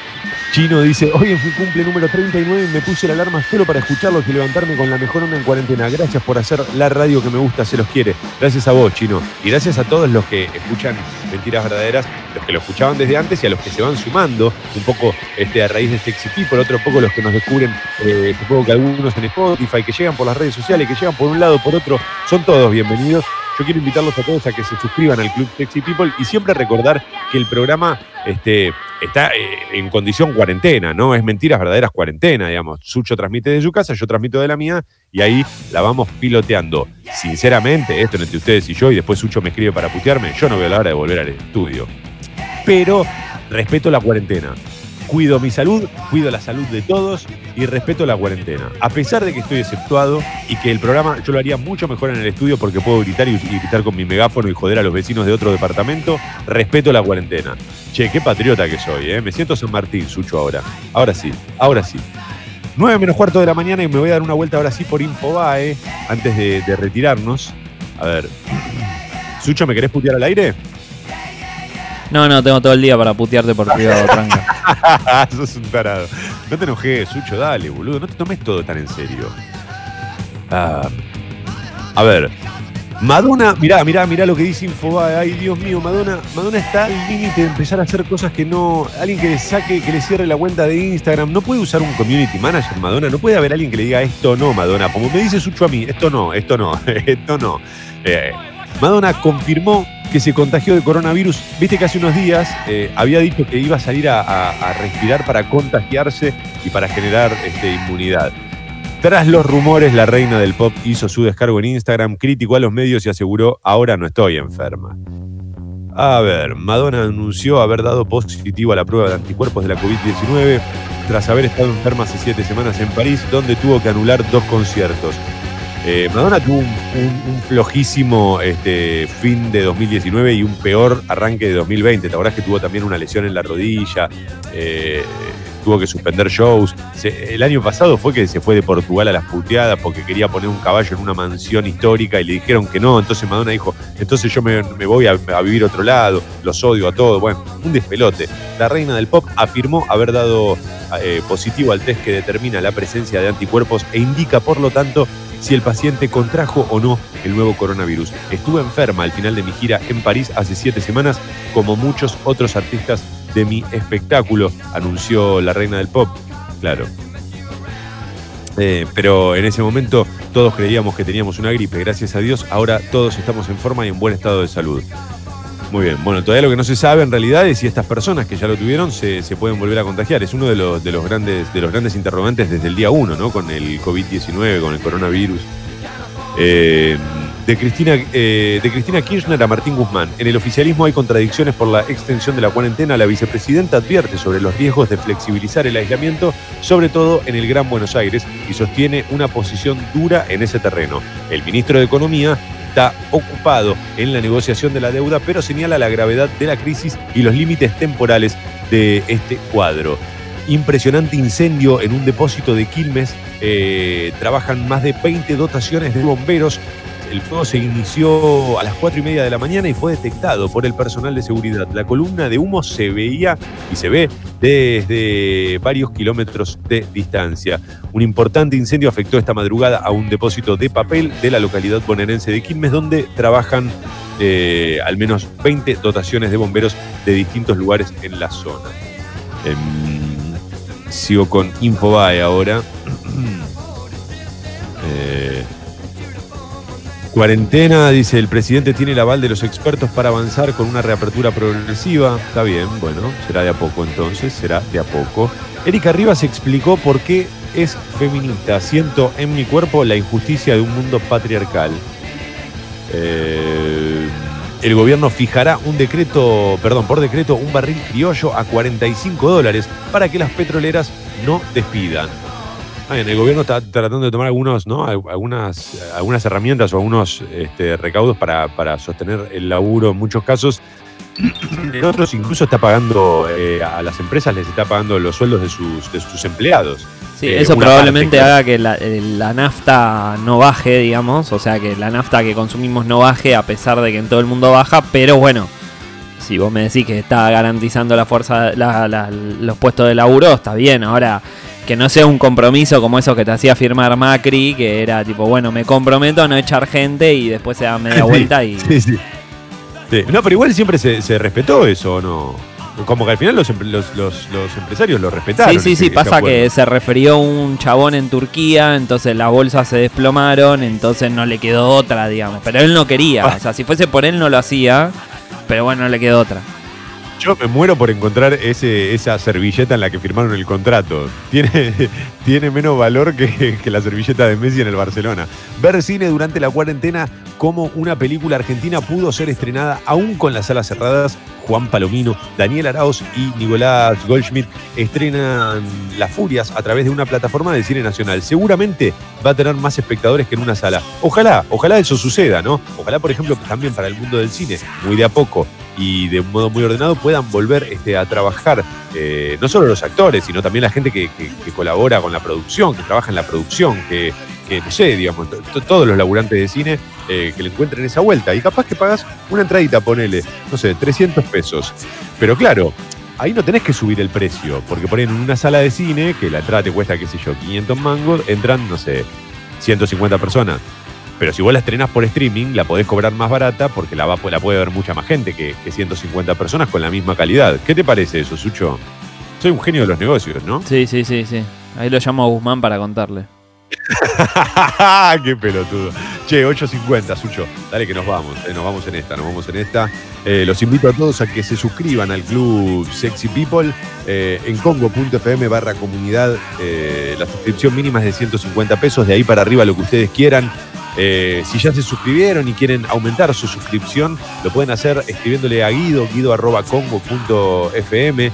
Chino dice, hoy es mi cumple número 39 y me puse la alarma solo para escucharlos y levantarme con la mejor onda en cuarentena. Gracias por hacer la radio que me gusta, se los quiere. Gracias a vos, Chino. Y gracias a todos los que escuchan Mentiras Verdaderas, los que lo escuchaban desde antes y a los que se van sumando un poco este, a raíz de Sexy People, otro poco los que nos descubren, eh, supongo que algunos en Spotify, que llegan por las redes sociales, que llegan por un lado, por otro, son todos bienvenidos. Yo quiero invitarlos a todos a que se suscriban al Club Sexy People y siempre recordar que el programa este, está eh, en condición cuarentena, ¿no? Es mentiras verdaderas cuarentena, digamos. Sucho transmite de su casa, yo transmito de la mía y ahí la vamos piloteando. Sinceramente, esto entre ustedes y yo, y después Sucho me escribe para putearme, yo no veo la hora de volver al estudio. Pero respeto la cuarentena. Cuido mi salud, cuido la salud de todos y respeto la cuarentena. A pesar de que estoy exceptuado y que el programa yo lo haría mucho mejor en el estudio porque puedo gritar y, gritar con mi megáfono y joder a los vecinos de otro departamento, respeto la cuarentena. Che, qué patriota que soy, ¿eh? Me siento San Martín, Sucho, ahora. Ahora sí, ahora sí. 9 menos cuarto de la mañana y me voy a dar una vuelta ahora sí por Infobae antes de, de retirarnos. A ver. *clears throat* Sucho, ¿me querés putear al aire? No, no, tengo todo el día para putearte por *laughs* privado, tranca. Sos un tarado. No te enojes, Sucho, dale, boludo. No te tomes todo tan en serio. Ah, a ver. Madonna, mirá, mirá, mirá lo que dice Infobae. Ay, Dios mío, Madonna, Madonna está al límite de empezar a hacer cosas que no. Alguien que le saque, que le cierre la cuenta de Instagram. No puede usar un community manager, Madonna. No puede haber alguien que le diga esto no, Madonna. Como me dice Sucho a mí, esto no, esto no, *laughs* esto no. Eh, Madonna confirmó que se contagió de coronavirus. Viste que hace unos días eh, había dicho que iba a salir a, respirar para contagiarse y para generar este, inmunidad. Tras los rumores, la reina del pop hizo su descargo en Instagram, criticó a los medios y aseguró, ahora no estoy enferma. A ver, Madonna anunció haber dado positivo a la prueba de anticuerpos de la COVID-19 tras haber estado enferma hace siete semanas en París, donde tuvo que anular dos conciertos. Eh, Madonna tuvo un, flojísimo este, fin de 2019 y un peor arranque de 2020. ¿Te acordás que tuvo también una lesión en la rodilla? Eh, tuvo que suspender shows. El año pasado fue que se fue de Portugal a las puteadas porque quería poner un caballo en una mansión histórica y le dijeron que no. Entonces Madonna dijo, entonces yo me, voy a, a vivir otro lado, los odio a todos. Bueno, un despelote. La reina del pop afirmó haber dado eh, positivo al test que determina la presencia de anticuerpos e indica, por lo tanto, si el paciente contrajo o no el nuevo coronavirus. Estuve enferma al final de mi gira en París hace siete semanas, como muchos otros artistas de mi espectáculo, anunció la reina del pop. Claro. Eh, pero en ese momento todos creíamos que teníamos una gripe, gracias a Dios, ahora todos estamos en forma y en buen estado de salud. Muy bien, bueno, todavía lo que no se sabe en realidad es si estas personas que ya lo tuvieron se, se pueden volver a contagiar. Es uno de los, de los, grandes, de los grandes interrogantes desde el día uno, ¿no? Con el COVID-19, con el coronavirus. Eh, de, Cristina, eh, de Cristina Kirchner a Martín Guzmán. En el oficialismo hay contradicciones por la extensión de la cuarentena. La vicepresidenta advierte sobre los riesgos de flexibilizar el aislamiento, sobre todo en el Gran Buenos Aires, y sostiene una posición dura en ese terreno. El ministro de Economía está ocupado en la negociación de la deuda, pero señala la gravedad de la crisis y los límites temporales de este cuadro. Impresionante incendio en un depósito de Quilmes. Eh, trabajan más de 20 dotaciones de bomberos. El fuego se inició a las 4 y media de la mañana y fue detectado por el personal de seguridad. La columna de humo se veía y se ve desde varios kilómetros de distancia. Un importante incendio afectó esta madrugada a un depósito de papel de la localidad bonaerense de Quilmes, donde trabajan eh, al menos 20 dotaciones de bomberos de distintos lugares en la zona. Em, sigo con Infobae ahora. *clears throat* Cuarentena, dice el presidente, tiene el aval de los expertos para avanzar con una reapertura progresiva. Está bien, bueno, será de a poco entonces, será de a poco. Erika Rivas explicó por qué es feminista. Siento en mi cuerpo la injusticia de un mundo patriarcal. Eh, el gobierno fijará un decreto, perdón, por decreto, un barril criollo a 45 dólares para que las petroleras no despidan. Ah, bien, el gobierno está tratando de tomar algunos, ¿no? Al- algunas, algunas herramientas o algunos este, recaudos para, para sostener el laburo en muchos casos. *coughs* En otros incluso está pagando eh, a las empresas, les está pagando los sueldos de sus, de sus empleados. Sí, Eh, eso probablemente haga que la, eh, la nafta no baje, digamos. O sea, que la nafta que consumimos no baje a pesar de que en todo el mundo baja. Pero bueno, si vos me decís que está garantizando la fuerza, la- la- los puestos de laburo, está bien. Ahora, que no sea un compromiso como eso que te hacía firmar Macri, que era tipo, bueno, me comprometo a no echar gente y después se da media *laughs* Sí, vuelta y... Sí, sí. Sí. No, pero igual siempre se, se respetó eso, ¿o ¿no? Como que al final los, los- los- los empresarios lo respetaron. Sí, sí, ese- sí, pasa acuerdo. que se refirió un chabón en Turquía, entonces las bolsas se desplomaron, entonces no le quedó otra, digamos. Pero él no quería, Ah. o sea, si fuese por él no lo hacía, pero bueno, no le quedó otra. Yo me muero por encontrar ese, esa servilleta en la que firmaron el contrato. Tiene, tiene menos valor *laughs* que, la servilleta de Messi en el Barcelona. Ver cine durante la cuarentena como una película argentina pudo ser estrenada aún con las salas cerradas. Juan Palomino, Daniel Arauz y Nicolás Goldschmidt estrenan Las Furias a través de una plataforma de cine nacional. Seguramente va a tener más espectadores que en una sala. Ojalá, ojalá eso suceda, ¿no? Ojalá, por ejemplo, también para el mundo del cine, muy de a poco y de un modo muy ordenado, puedan volver este, a trabajar, eh, no solo los actores, sino también la gente que colabora con la producción, que trabaja en la producción, que, que, no sé, digamos, to- to- todos los laburantes de cine eh, que le encuentren esa vuelta. Y capaz que pagas una entradita, ponele, no sé, 300 pesos. Pero claro, ahí no tenés que subir el precio, porque por ahí en una sala de cine, que la entrada te cuesta, qué sé yo, 500 mangos, entran, no sé, 150 personas. Pero si vos la estrenás por streaming, la podés cobrar más barata porque la, va, la puede ver mucha más gente que, que 150 personas con la misma calidad. ¿Qué te parece eso, Sucho? Soy un genio de los negocios, ¿no? Sí, sí, sí, sí. Ahí lo llamo a Guzmán para contarle. *laughs* ¡Qué pelotudo! Che, 8.50, Sucho. Dale que nos vamos, eh, nos vamos en esta, nos vamos en esta. Eh, los invito a todos a que se suscriban al club Sexy People eh, en congo.fm barra comunidad. La suscripción mínima es de 150 pesos, de ahí para arriba lo que ustedes quieran. Si ya se suscribieron y quieren aumentar su suscripción, lo pueden hacer escribiéndole a Guido, guido.congo.fm.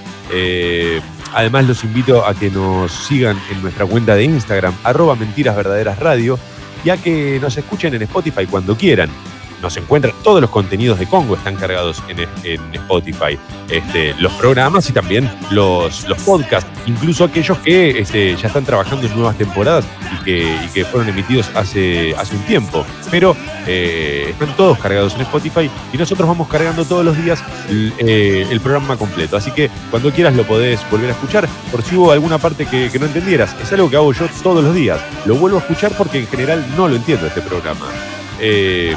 Además, los invito a que nos sigan en nuestra cuenta de Instagram, arroba mentiras verdaderas radio, y a que nos escuchen en Spotify cuando quieran. Nos encuentran, todos los contenidos de Congo están cargados en, en Spotify. Este, los programas y también los, los podcasts, incluso aquellos que este, ya están trabajando en nuevas temporadas y que, y que fueron emitidos hace, hace un tiempo. Pero eh, están todos cargados en Spotify y nosotros vamos cargando todos los días el, eh, el programa completo. Así que cuando quieras lo podés volver a escuchar por si hubo alguna parte que, que no entendieras. Es algo que hago yo todos los días. Lo vuelvo a escuchar porque en general no lo entiendo este programa. Eh,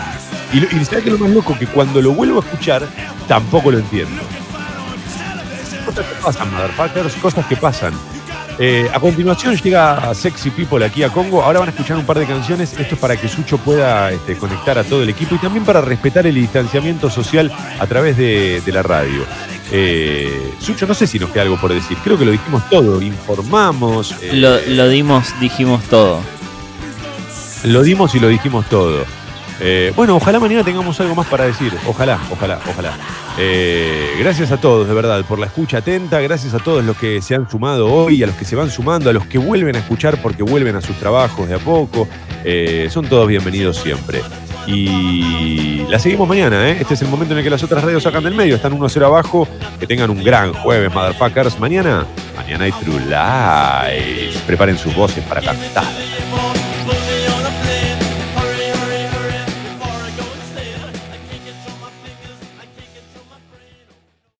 y, lo- y ¿sabes qué es lo más loco? Que cuando lo vuelvo a escuchar, tampoco lo entiendo. Cosas que pasan, motherfuckers, cosas que pasan. Eh, a continuación llega Sexy People aquí a Congo. Ahora van a escuchar un par de canciones. Esto es para que Sucho pueda este, conectar a todo el equipo y también para respetar el distanciamiento social a través de, de la radio. Eh, Sucho, no sé si nos queda algo por decir. Creo que lo dijimos todo. Informamos. eh, Lo, lo dimos, dijimos todo. lo dimos y lo dijimos todo. Eh, bueno, ojalá mañana tengamos algo más para decir. Ojalá, ojalá, ojalá. Eh, gracias a todos, de verdad, por la escucha atenta. Gracias a todos los que se han sumado hoy, a los que se van sumando, a los que vuelven a escuchar porque vuelven a sus trabajos de a poco. Eh, son todos bienvenidos siempre. Y la seguimos mañana, ¿eh? Este es el momento en el que las otras radios sacan del medio. Están 1-0 abajo. Que tengan un gran jueves, motherfuckers. Mañana, mañana hay True Lies. Preparen sus voces para cantar.